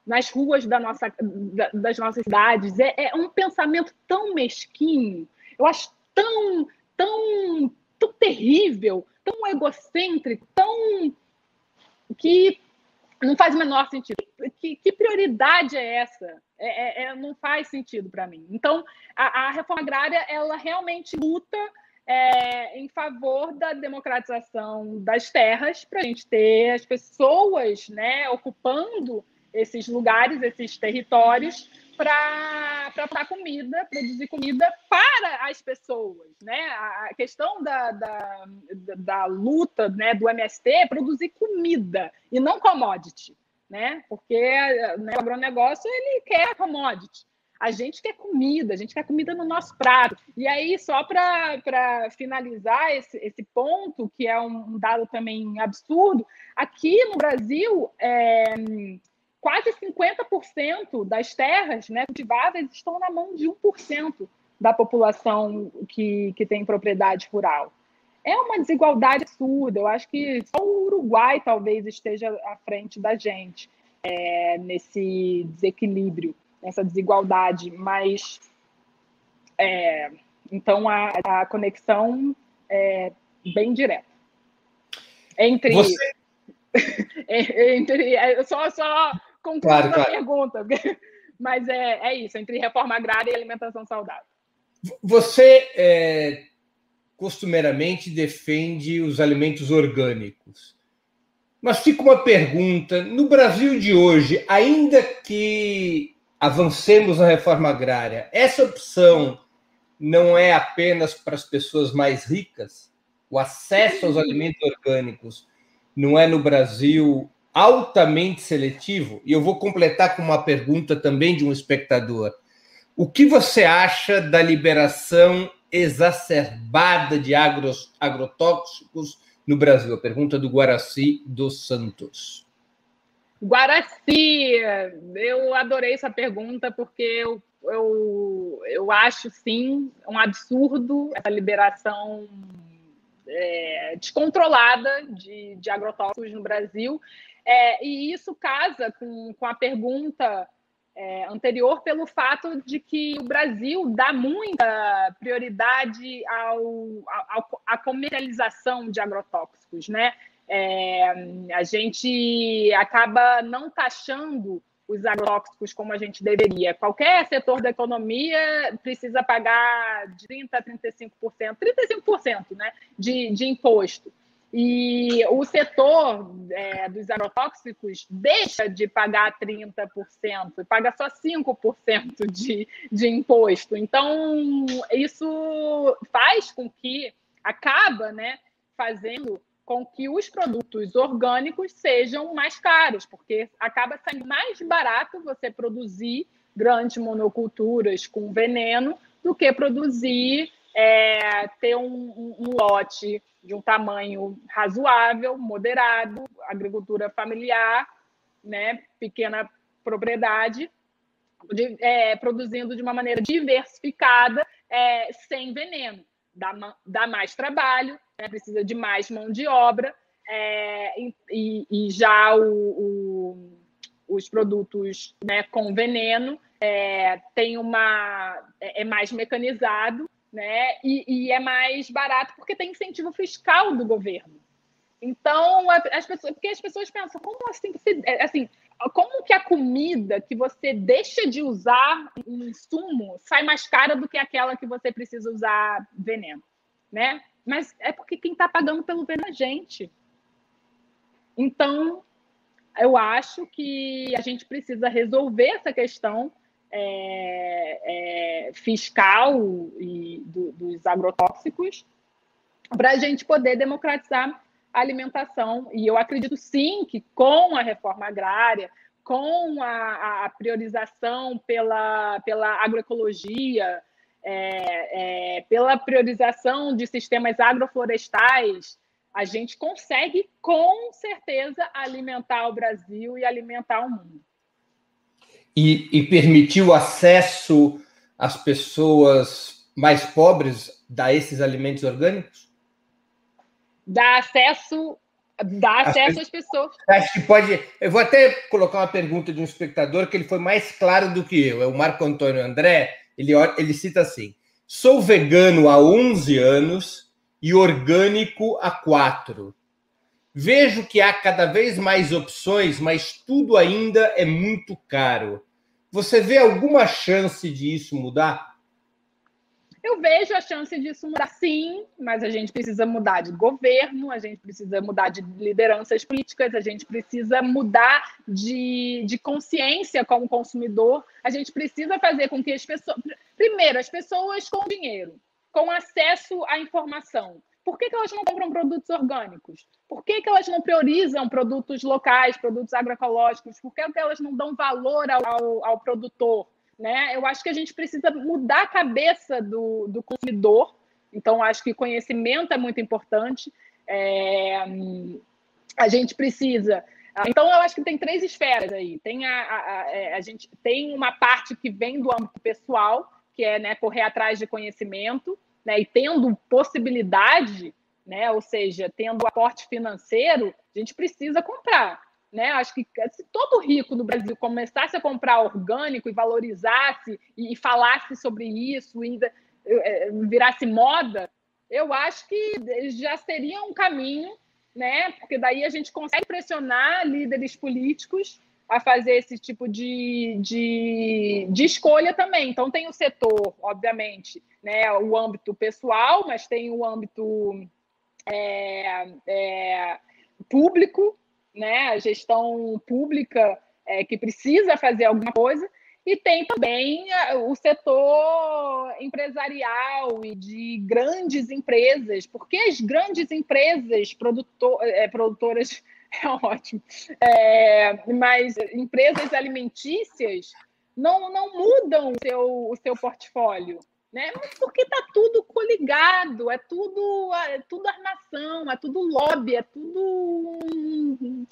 nas ruas da nossa, da, das nossas cidades? É, é, um pensamento tão mesquinho, eu acho tão, tão, tão terrível, tão egocêntrico, tão. que não faz o menor sentido. Que, que prioridade é essa? É, é, é não faz sentido para mim. Então, a, a reforma agrária, ela realmente luta é, em favor da democratização das terras, para a gente ter as pessoas né, ocupando esses lugares, esses territórios, para plantar comida, produzir comida para as pessoas. Né? A questão da, da, da luta né, do MST é produzir comida e não commodity, né? porque né, o agronegócio ele quer commodity. A gente quer comida, a gente quer comida no nosso prato. E aí, só para finalizar esse, esse ponto, que é um dado também absurdo, aqui no Brasil, é, quase 50% das terras né, cultivadas estão na mão de 1% da população que, que tem propriedade rural. É uma desigualdade absurda. Eu acho que só o Uruguai talvez esteja à frente da gente é, nesse desequilíbrio, nessa desigualdade. Mas é, então a, a, conexão é bem direta entre Você... entre é, só só concluindo claro, a claro. pergunta, mas é, é isso entre reforma agrária e alimentação saudável. Você é, costumeiramente defende os alimentos orgânicos. Mas fica uma pergunta: no Brasil de hoje, ainda que avancemos na reforma agrária, essa opção não é apenas para as pessoas mais ricas? O acesso aos alimentos orgânicos não é no Brasil altamente seletivo? E eu vou completar com uma pergunta também de um espectador. O que você acha da liberação exacerbada de agros, agrotóxicos no Brasil? A pergunta do Guaraci dos Santos. Guaraci, eu adorei essa pergunta porque eu, eu, eu acho sim um absurdo essa liberação é, descontrolada de, de agrotóxicos no Brasil. É, e isso casa com, com a pergunta é, anterior pelo fato de que o Brasil dá muita prioridade ao, ao, à comercialização de agrotóxicos, né? É, a gente acaba não taxando os agrotóxicos como a gente deveria. Qualquer setor da economia precisa pagar de 30% a 35%, 35% né, de, de imposto. E o setor é, dos agrotóxicos deixa de pagar 30% e paga só 5% de, de imposto. Então, isso faz com que acaba né, fazendo com que os produtos orgânicos sejam mais caros, porque acaba saindo mais barato você produzir grandes monoculturas com veneno do que produzir, é, ter um, um, lote de um tamanho razoável, moderado, agricultura familiar, né, pequena propriedade, de, é, produzindo de uma maneira diversificada, é, sem veneno. Dá, dá mais trabalho, né, precisa de mais mão de obra, é, e, e, já o, o, os produtos né, com veneno é, tem uma é, é mais mecanizado né? E, e, é mais barato porque tem incentivo fiscal do governo. Então, as pessoas, porque as pessoas pensam, como assim, é, assim, como que a comida que você deixa de usar um insumo sai mais cara do que aquela que você precisa usar veneno, né? Mas é porque quem está pagando pelo veneno é a gente. Então, eu acho que a gente precisa resolver essa questão é, é, fiscal e do, dos agrotóxicos para a gente poder democratizar a alimentação. E eu acredito sim que com a reforma agrária, com a, a priorização pela, pela agroecologia, é, é, pela priorização de sistemas agroflorestais, a gente consegue com certeza alimentar o Brasil e alimentar o mundo e, e permitir o acesso às pessoas mais pobres a esses alimentos orgânicos? Dá acesso, dá acesso às pessoas. Acho que pode. Eu vou até colocar uma pergunta de um espectador que ele foi mais claro do que eu. É o Marco Antônio André. Ele, ele cita assim: sou vegano há 11 anos e orgânico há 4. Vejo que há cada vez mais opções, mas tudo ainda é muito caro. Você vê alguma chance disso mudar? Eu vejo a chance disso mudar, sim, mas a gente precisa mudar de governo, a gente precisa mudar de lideranças políticas, a gente precisa mudar de, de consciência como consumidor, a gente precisa fazer com que as pessoas. Primeiro, as pessoas com dinheiro, com acesso à informação, por que, que elas não compram produtos orgânicos? Por que, que elas não priorizam produtos locais, produtos agroecológicos? Por que, que elas não dão valor ao, ao, ao produtor? né? Eu acho que a gente precisa mudar a cabeça do, do consumidor. Então, acho que conhecimento é muito importante. É, a gente precisa. Então, eu acho que tem três esferas aí. Tem a, a, a, é, a gente tem uma parte que vem do âmbito pessoal, que é né, correr atrás de conhecimento, né, e tendo possibilidade, né, ou seja, tendo aporte financeiro, a gente precisa comprar. Né? Acho que se todo rico no Brasil começasse a comprar orgânico e valorizasse e, falasse sobre isso, e é, virasse moda, eu acho que já seria um caminho, né? Porque daí a gente consegue pressionar líderes políticos a fazer esse tipo de, de, de escolha também. Então tem o setor, obviamente, né? O âmbito pessoal, mas tem o âmbito é, é, público, né? A gestão pública é, que precisa fazer alguma coisa. E tem também é, o setor empresarial e de grandes empresas, porque as grandes empresas produtor, é, produtoras é ótimo, é, mas empresas alimentícias não, não mudam o seu, o seu portfólio. Né? Porque está tudo coligado, é tudo, é tudo armação, é tudo lobby, é tudo.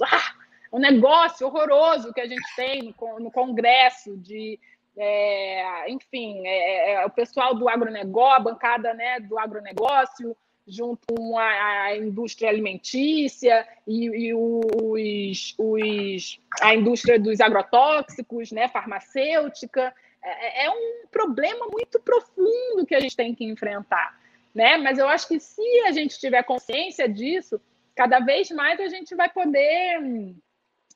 Ah! um negócio horroroso que a gente tem no, no Congresso de é, enfim, é, é, é, o pessoal do agronegócio, a bancada né, do agronegócio, junto com a, a indústria alimentícia e, e os, os, a indústria dos agrotóxicos, né, farmacêutica. É, é, é um problema muito profundo que a gente tem que enfrentar. Né? Mas eu acho que se a gente tiver consciência disso, cada vez mais a gente vai poder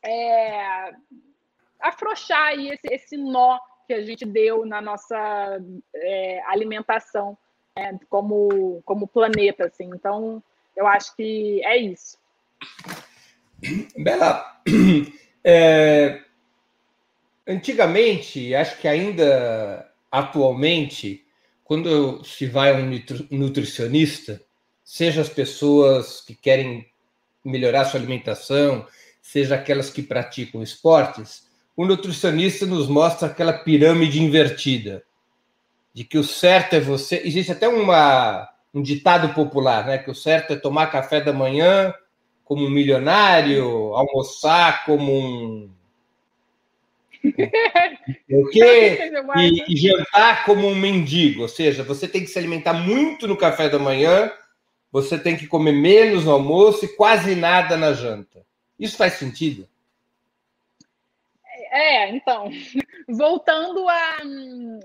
é, afrouxar esse, esse nó que a gente deu na nossa é, alimentação é, como, como planeta. Assim. Então, eu acho que é isso. Bela, é, antigamente, acho que ainda atualmente, quando se vai a um nutricionista, seja as pessoas que querem melhorar sua alimentação, seja aquelas que praticam esportes, o nutricionista nos mostra aquela pirâmide invertida, de que o certo é você. Existe até uma, um ditado popular, né? Que o certo é tomar café da manhã como um milionário, almoçar como um. o quê? E, e jantar como um mendigo, ou seja, você tem que se alimentar muito no café da manhã, você tem que comer menos no almoço e quase nada na janta. Isso faz sentido? É, então, voltando a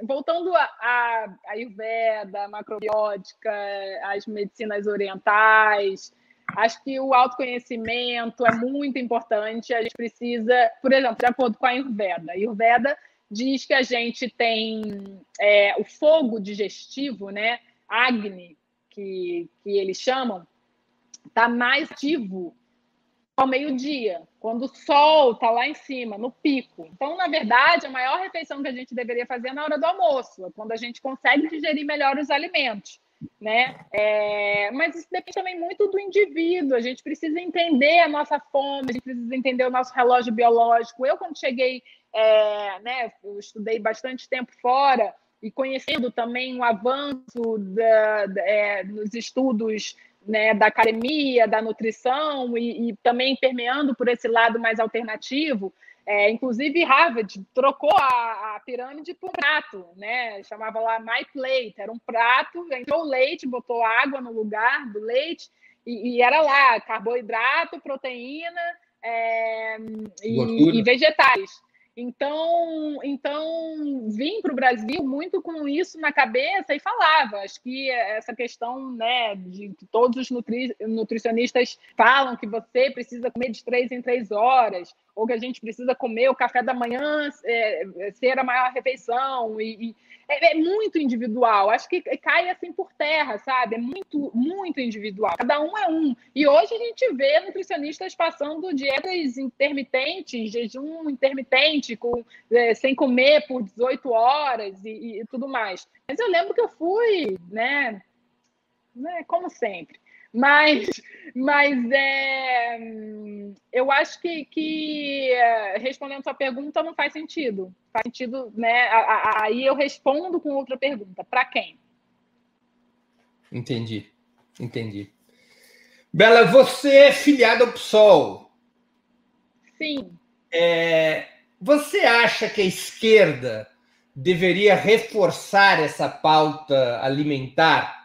voltando a, a, Ayurveda, a macrobiótica, as medicinas orientais, acho que o autoconhecimento é muito importante. A gente precisa, por exemplo, de acordo com a Ayurveda, a Ayurveda diz que a gente tem é, o fogo digestivo, né? Agni, que, que eles chamam, está mais ativo ao meio-dia, quando o sol está lá em cima, no pico. Então, na verdade, a maior refeição que a gente deveria fazer é na hora do almoço, é quando a gente consegue digerir melhor os alimentos. Né? É, mas isso depende também muito do indivíduo. A gente precisa entender a nossa fome, a gente precisa entender o nosso relógio biológico. Eu, quando cheguei, é, né, eu estudei bastante tempo fora e conhecendo também o avanço da, da, é, nos estudos né, da academia, da nutrição e, e, também permeando por esse lado mais alternativo. É, inclusive, Harvard trocou a, a pirâmide por um prato, né? chamava lá My Plate, era um prato, entrou o leite, botou água no lugar do leite e, e era lá carboidrato, proteína é, e, e vegetais. Então, então vim para o Brasil muito com isso na cabeça e falava. Acho que essa questão, né, de que todos os nutri nutricionistas falam que você precisa comer de três em três horas, ou que a gente precisa comer o café da manhã é, ser a maior refeição e, e é, é, muito individual. Acho que cai assim por terra, sabe? É muito, muito individual. Cada um é um. E hoje a gente vê nutricionistas passando dietas intermitentes, jejum intermitente, com, é, sem comer por 18 horas e, e, tudo mais. Mas eu lembro que eu fui, né? né como sempre. Mas, mas é, eu acho que, que respondendo a sua pergunta não faz sentido. Faz sentido, né? Aí eu respondo com outra pergunta. Para quem? Entendi, entendi. Bela, você é filiada ao PSOL. Sim. É, você acha que a esquerda deveria reforçar essa pauta alimentar?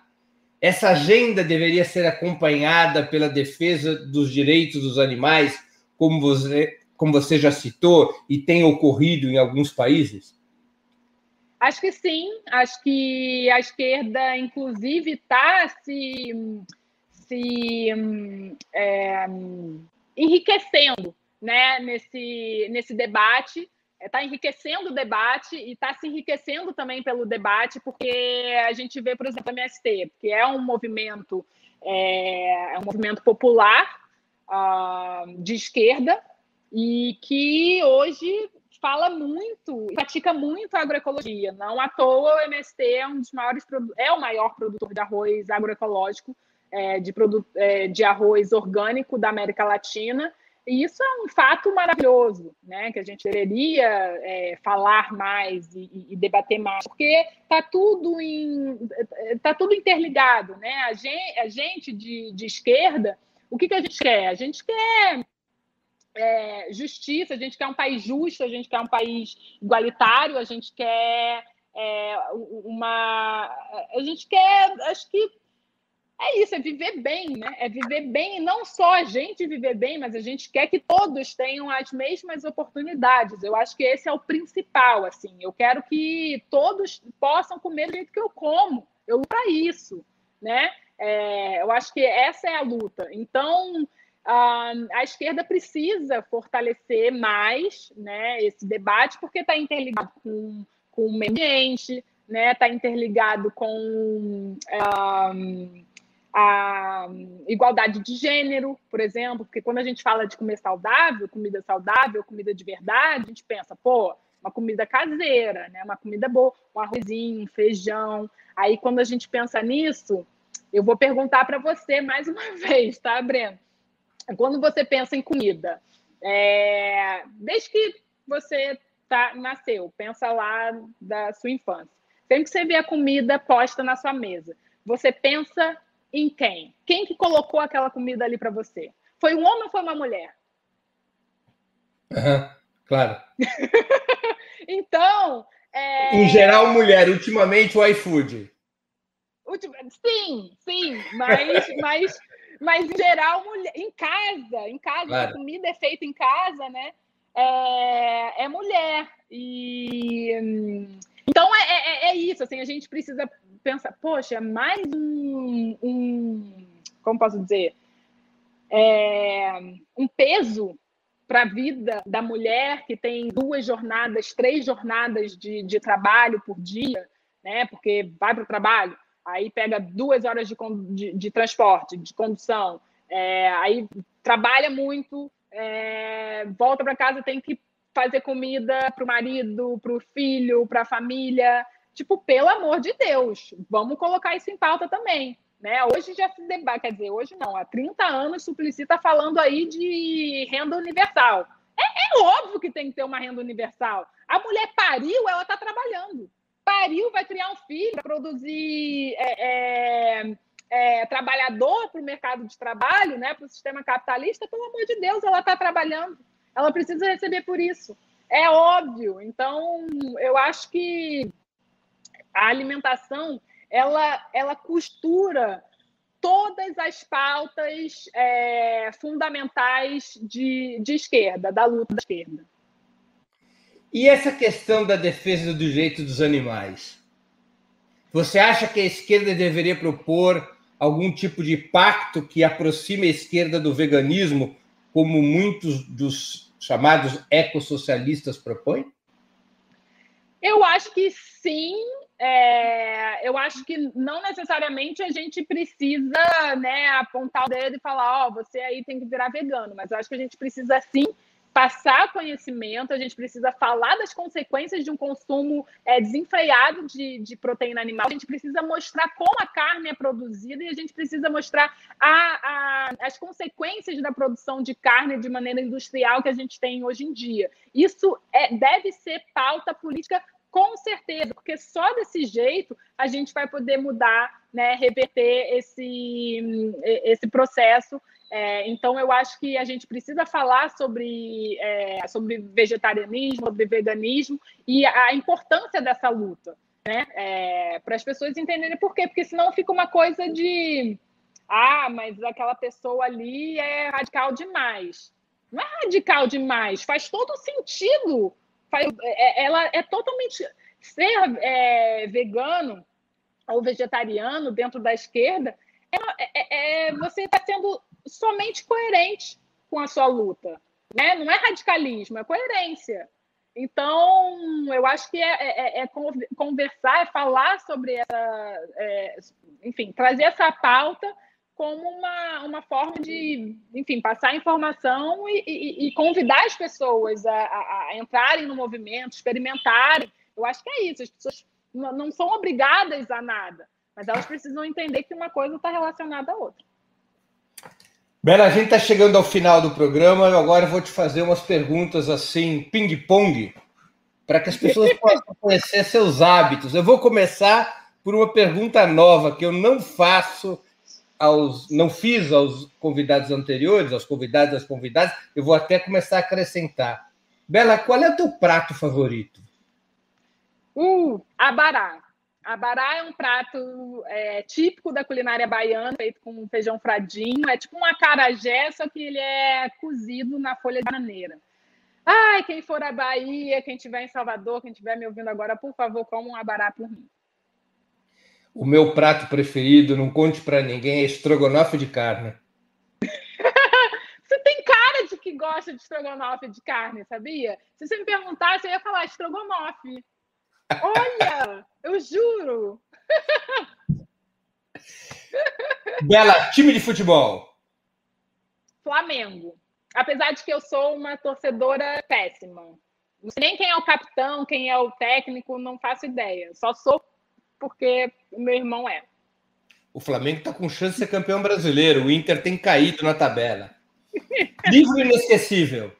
Essa agenda deveria ser acompanhada pela defesa dos direitos dos animais, como você, como você já citou, e tem ocorrido em alguns países? Acho que sim, acho que a esquerda, inclusive, está se, se é, enriquecendo né, nesse, nesse debate está enriquecendo o debate e está se enriquecendo também pelo debate, porque a gente vê, por exemplo, a MST, que é um movimento, é, é um movimento popular uh, de esquerda e que hoje fala muito, pratica muito a agroecologia. Não à toa o MST é um dos maiores é o maior produtor de arroz agroecológico, é, de, produto, é, de arroz orgânico da América Latina e isso é um fato maravilhoso, né? Que a gente deveria é, falar mais e, e, debater mais, porque está tudo em, tá tudo interligado, né? A gente, a gente de, de esquerda, o que, que a gente quer? A gente quer é, justiça, a gente quer um país justo, a gente quer um país igualitário, a gente quer é, uma, a gente quer, acho que é isso, é viver bem, né? É viver bem e não só a gente viver bem, mas a gente quer que todos tenham as mesmas oportunidades. Eu acho que esse é o principal, assim. Eu quero que todos possam comer do jeito que eu como. Eu luto para isso, né? É, eu acho que essa é a luta. Então, a, esquerda precisa fortalecer mais, né, esse debate, porque está interligado com, com o meio ambiente, né? Está interligado com um, a igualdade de gênero, por exemplo, porque quando a gente fala de comer saudável, comida saudável, comida de verdade, a gente pensa, pô, uma comida caseira, né? Uma comida boa, um arrozinho, um feijão. Aí quando a gente pensa nisso, eu vou perguntar para você mais uma vez, tá, Breno? Quando você pensa em comida, é... desde que você tá, nasceu, pensa lá da sua infância. Sempre que você vê a comida posta na sua mesa, você pensa em quem? Quem que colocou aquela comida ali para você? Foi um homem ou foi uma mulher? Uhum, claro. então. É... Em geral, mulher. Ultimamente, o iFood. Sim, sim, mas, mas, mas em geral, mulher, em casa, em casa, claro. a comida é feita em casa, né? É, é mulher. E então é, é, é, isso, assim, a gente precisa pensa, poxa, mais um, um como posso dizer, é, um peso para a vida da mulher que tem duas jornadas, três jornadas de, de trabalho por dia, né? Porque vai para o trabalho, aí pega duas horas de, de, de transporte, de condução, é, aí trabalha muito, é, volta para casa, tem que fazer comida para o marido, para o filho, para a família. Tipo, pelo amor de Deus, vamos colocar isso em pauta também. Né? Hoje já se debate, quer dizer, hoje não, há 30 anos Suplicy está falando aí de renda universal. É, é, óbvio que tem que ter uma renda universal. A mulher pariu, ela está trabalhando. Pariu, vai criar um filho, para produzir é, é, é, trabalhador para o mercado de trabalho, né, para o sistema capitalista, pelo amor de Deus, ela está trabalhando. Ela precisa receber por isso. É óbvio. Então, eu acho que a alimentação ela, ela costura todas as pautas é, fundamentais de, de esquerda, da luta da esquerda. E essa questão da defesa do direito dos animais? Você acha que a esquerda deveria propor algum tipo de pacto que aproxime a esquerda do veganismo, como muitos dos chamados ecossocialistas propõem? Eu acho que sim, é, eu acho que não necessariamente a gente precisa né, apontar o dedo e falar, ó, oh, você aí tem que virar vegano, mas eu acho que a gente precisa sim passar conhecimento, a gente precisa falar das consequências de um consumo é, desenfreado de, de, proteína animal, a gente precisa mostrar como a carne é produzida e a gente precisa mostrar a, a, as consequências da produção de carne de maneira industrial que a gente tem hoje em dia. Isso é, deve ser pauta política com certeza, porque só desse jeito a gente vai poder mudar, né, reverter esse, esse processo é, então, eu acho que a gente precisa falar sobre, é, sobre vegetarianismo, sobre veganismo e a importância dessa luta, né? É, para as pessoas entenderem por quê, porque senão fica uma coisa de ah, mas aquela pessoa ali é radical demais. Não é radical demais, faz todo sentido. Faz, é, ela é totalmente ser é, vegano ou vegetariano dentro da esquerda é, é, você está sendo somente coerente com a sua luta. Né? Não é radicalismo, é coerência. Então, eu acho que é, é, é conversar, é falar sobre essa. É, enfim, trazer essa pauta como uma, uma forma de, enfim, passar informação e, e, e convidar as pessoas a, a, a, entrarem no movimento, experimentarem. Eu acho que é isso. As pessoas não são obrigadas a nada, mas elas precisam entender que uma coisa está relacionada à outra. Bela, a gente está chegando ao final do programa. Agora eu vou te fazer umas perguntas assim, ping-pong, para que as pessoas possam conhecer seus hábitos. Eu vou começar por uma pergunta nova que eu não faço aos, não fiz aos convidados anteriores, aos convidados às convidadas. Eu vou até começar a acrescentar. Bela, qual é o teu prato favorito? Uh, abará. Abará é um prato é, típico da culinária baiana, feito com feijão fradinho. É tipo um acarajé, só que ele é cozido na folha de bananeira. Ai, quem for à Bahia, quem estiver em Salvador, quem estiver me ouvindo agora, por favor, coma um abará por mim. O meu prato preferido, não conte para ninguém, é estrogonofe de carne. você tem cara de que gosta de estrogonofe de carne, sabia? Se você me perguntasse, eu ia falar estrogonofe. Olha, eu juro. Bela, time de futebol. Flamengo. Apesar de que eu sou uma torcedora péssima. Não sei nem quem é o capitão, quem é o técnico, não faço ideia. Só sou porque o meu irmão é. O Flamengo está com chance de ser campeão brasileiro. O Inter tem caído na tabela. Livro inesquecível.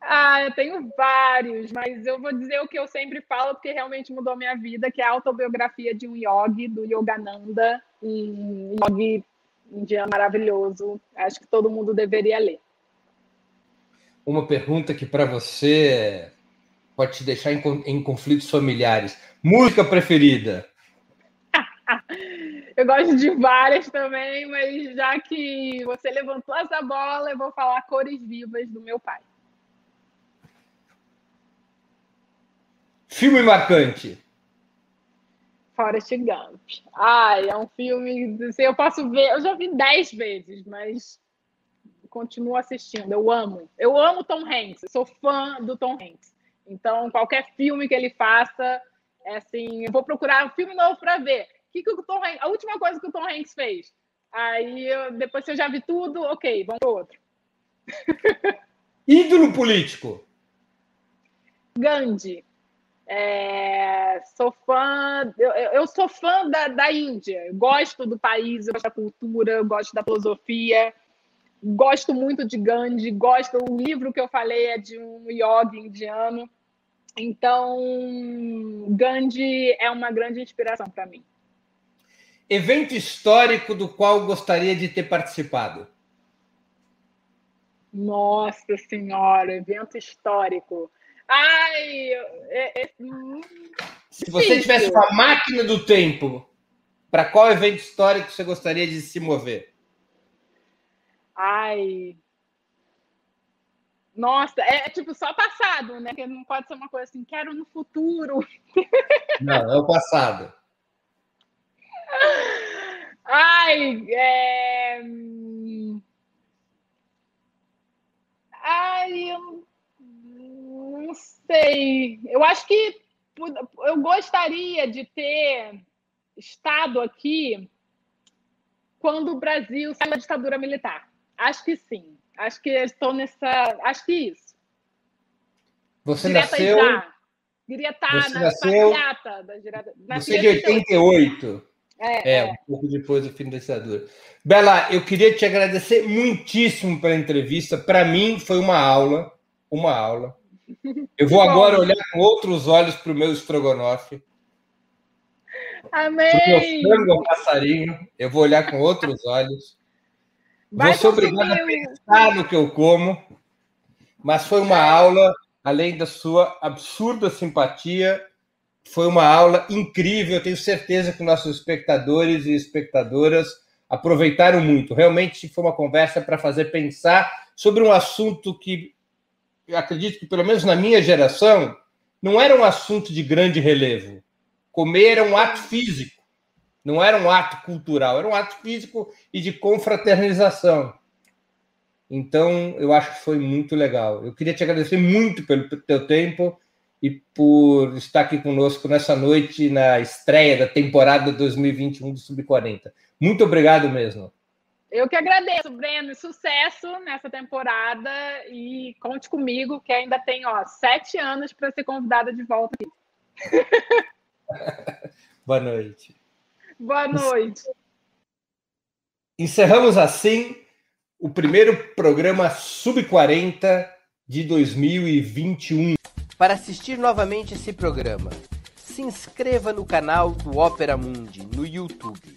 Ah, eu tenho vários, mas eu vou dizer o que eu sempre falo, porque realmente mudou minha vida, que é a autobiografia de um yogi, do Yogananda, um yogi indiano maravilhoso. Acho que todo mundo deveria ler. Uma pergunta que para você pode te deixar em, em conflitos familiares. Música preferida? eu gosto de várias também, mas já que você levantou essa bola, eu vou falar Cores Vivas do meu pai. Filme marcante. Forrest Gump. Ai, é um filme. Assim, eu posso ver, eu já vi dez vezes, mas continuo assistindo. Eu amo. Eu amo Tom Hanks. Sou fã do Tom Hanks. Então, qualquer filme que ele faça, é assim, eu vou procurar um filme novo para ver. Que que o Tom Hanks, a última coisa que o Tom Hanks fez. Aí, eu, depois que eu já vi tudo, ok, vamos para outro. Ídolo político. Gandhi. É, sou fã, eu, eu, sou fã da, da Índia, eu gosto do país, eu gosto da cultura, eu gosto da filosofia, gosto muito de Gandhi, gosto, o livro que eu falei é de um yogi indiano, então Gandhi é uma grande inspiração para mim. Evento histórico do qual gostaria de ter participado? Nossa Senhora, evento histórico. Ai, é, é... se você tivesse uma máquina do tempo, para qual evento histórico você gostaria de se mover? Ai. Nossa, é, é tipo só passado, né? Que não pode ser uma coisa assim, quero no futuro. Não, é o passado. Ai, é... Ai, eu não sei. Eu acho que eu gostaria de ter estado aqui quando o Brasil saiu da ditadura militar. Acho que sim. Acho que estou nessa. Acho que isso. Você Direta nasceu. Já. Queria estar você na nasceu... da direta. Você é de 88. É, é, é, um pouco depois do fim da ditadura. Bela, eu queria te agradecer muitíssimo pela entrevista. Para mim, foi uma aula. Uma aula. Eu vou agora olhar com outros olhos para o meu estrogonofe. Amém! O meu frango ao passarinho. Eu vou olhar com outros olhos. Vai vou ser obrigado a pensar no que eu como. Mas foi uma aula além da sua absurda simpatia. Foi uma aula incrível. Eu tenho certeza que nossos espectadores e espectadoras aproveitaram muito. Realmente foi uma conversa para fazer pensar sobre um assunto que eu acredito que, pelo menos na minha geração, não era um assunto de grande relevo. Comer era um ato físico, não era um ato cultural, era um ato físico e de confraternização. Então, eu acho que foi muito legal. Eu queria te agradecer muito pelo teu tempo e por estar aqui conosco nessa noite, na estreia da temporada 2021 do Sub-40. Muito obrigado mesmo. Eu que agradeço, Breno. Sucesso nessa temporada e conte comigo, que ainda tem ó, sete anos para ser convidada de volta aqui. Boa noite. Boa noite. Encerramos assim o primeiro programa Sub-40 de 2021. Para assistir novamente esse programa, se inscreva no canal do Opera Mundi no YouTube.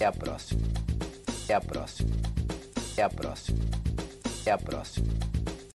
Até a próxima. Até a próxima. Até a próxima. Até a próxima.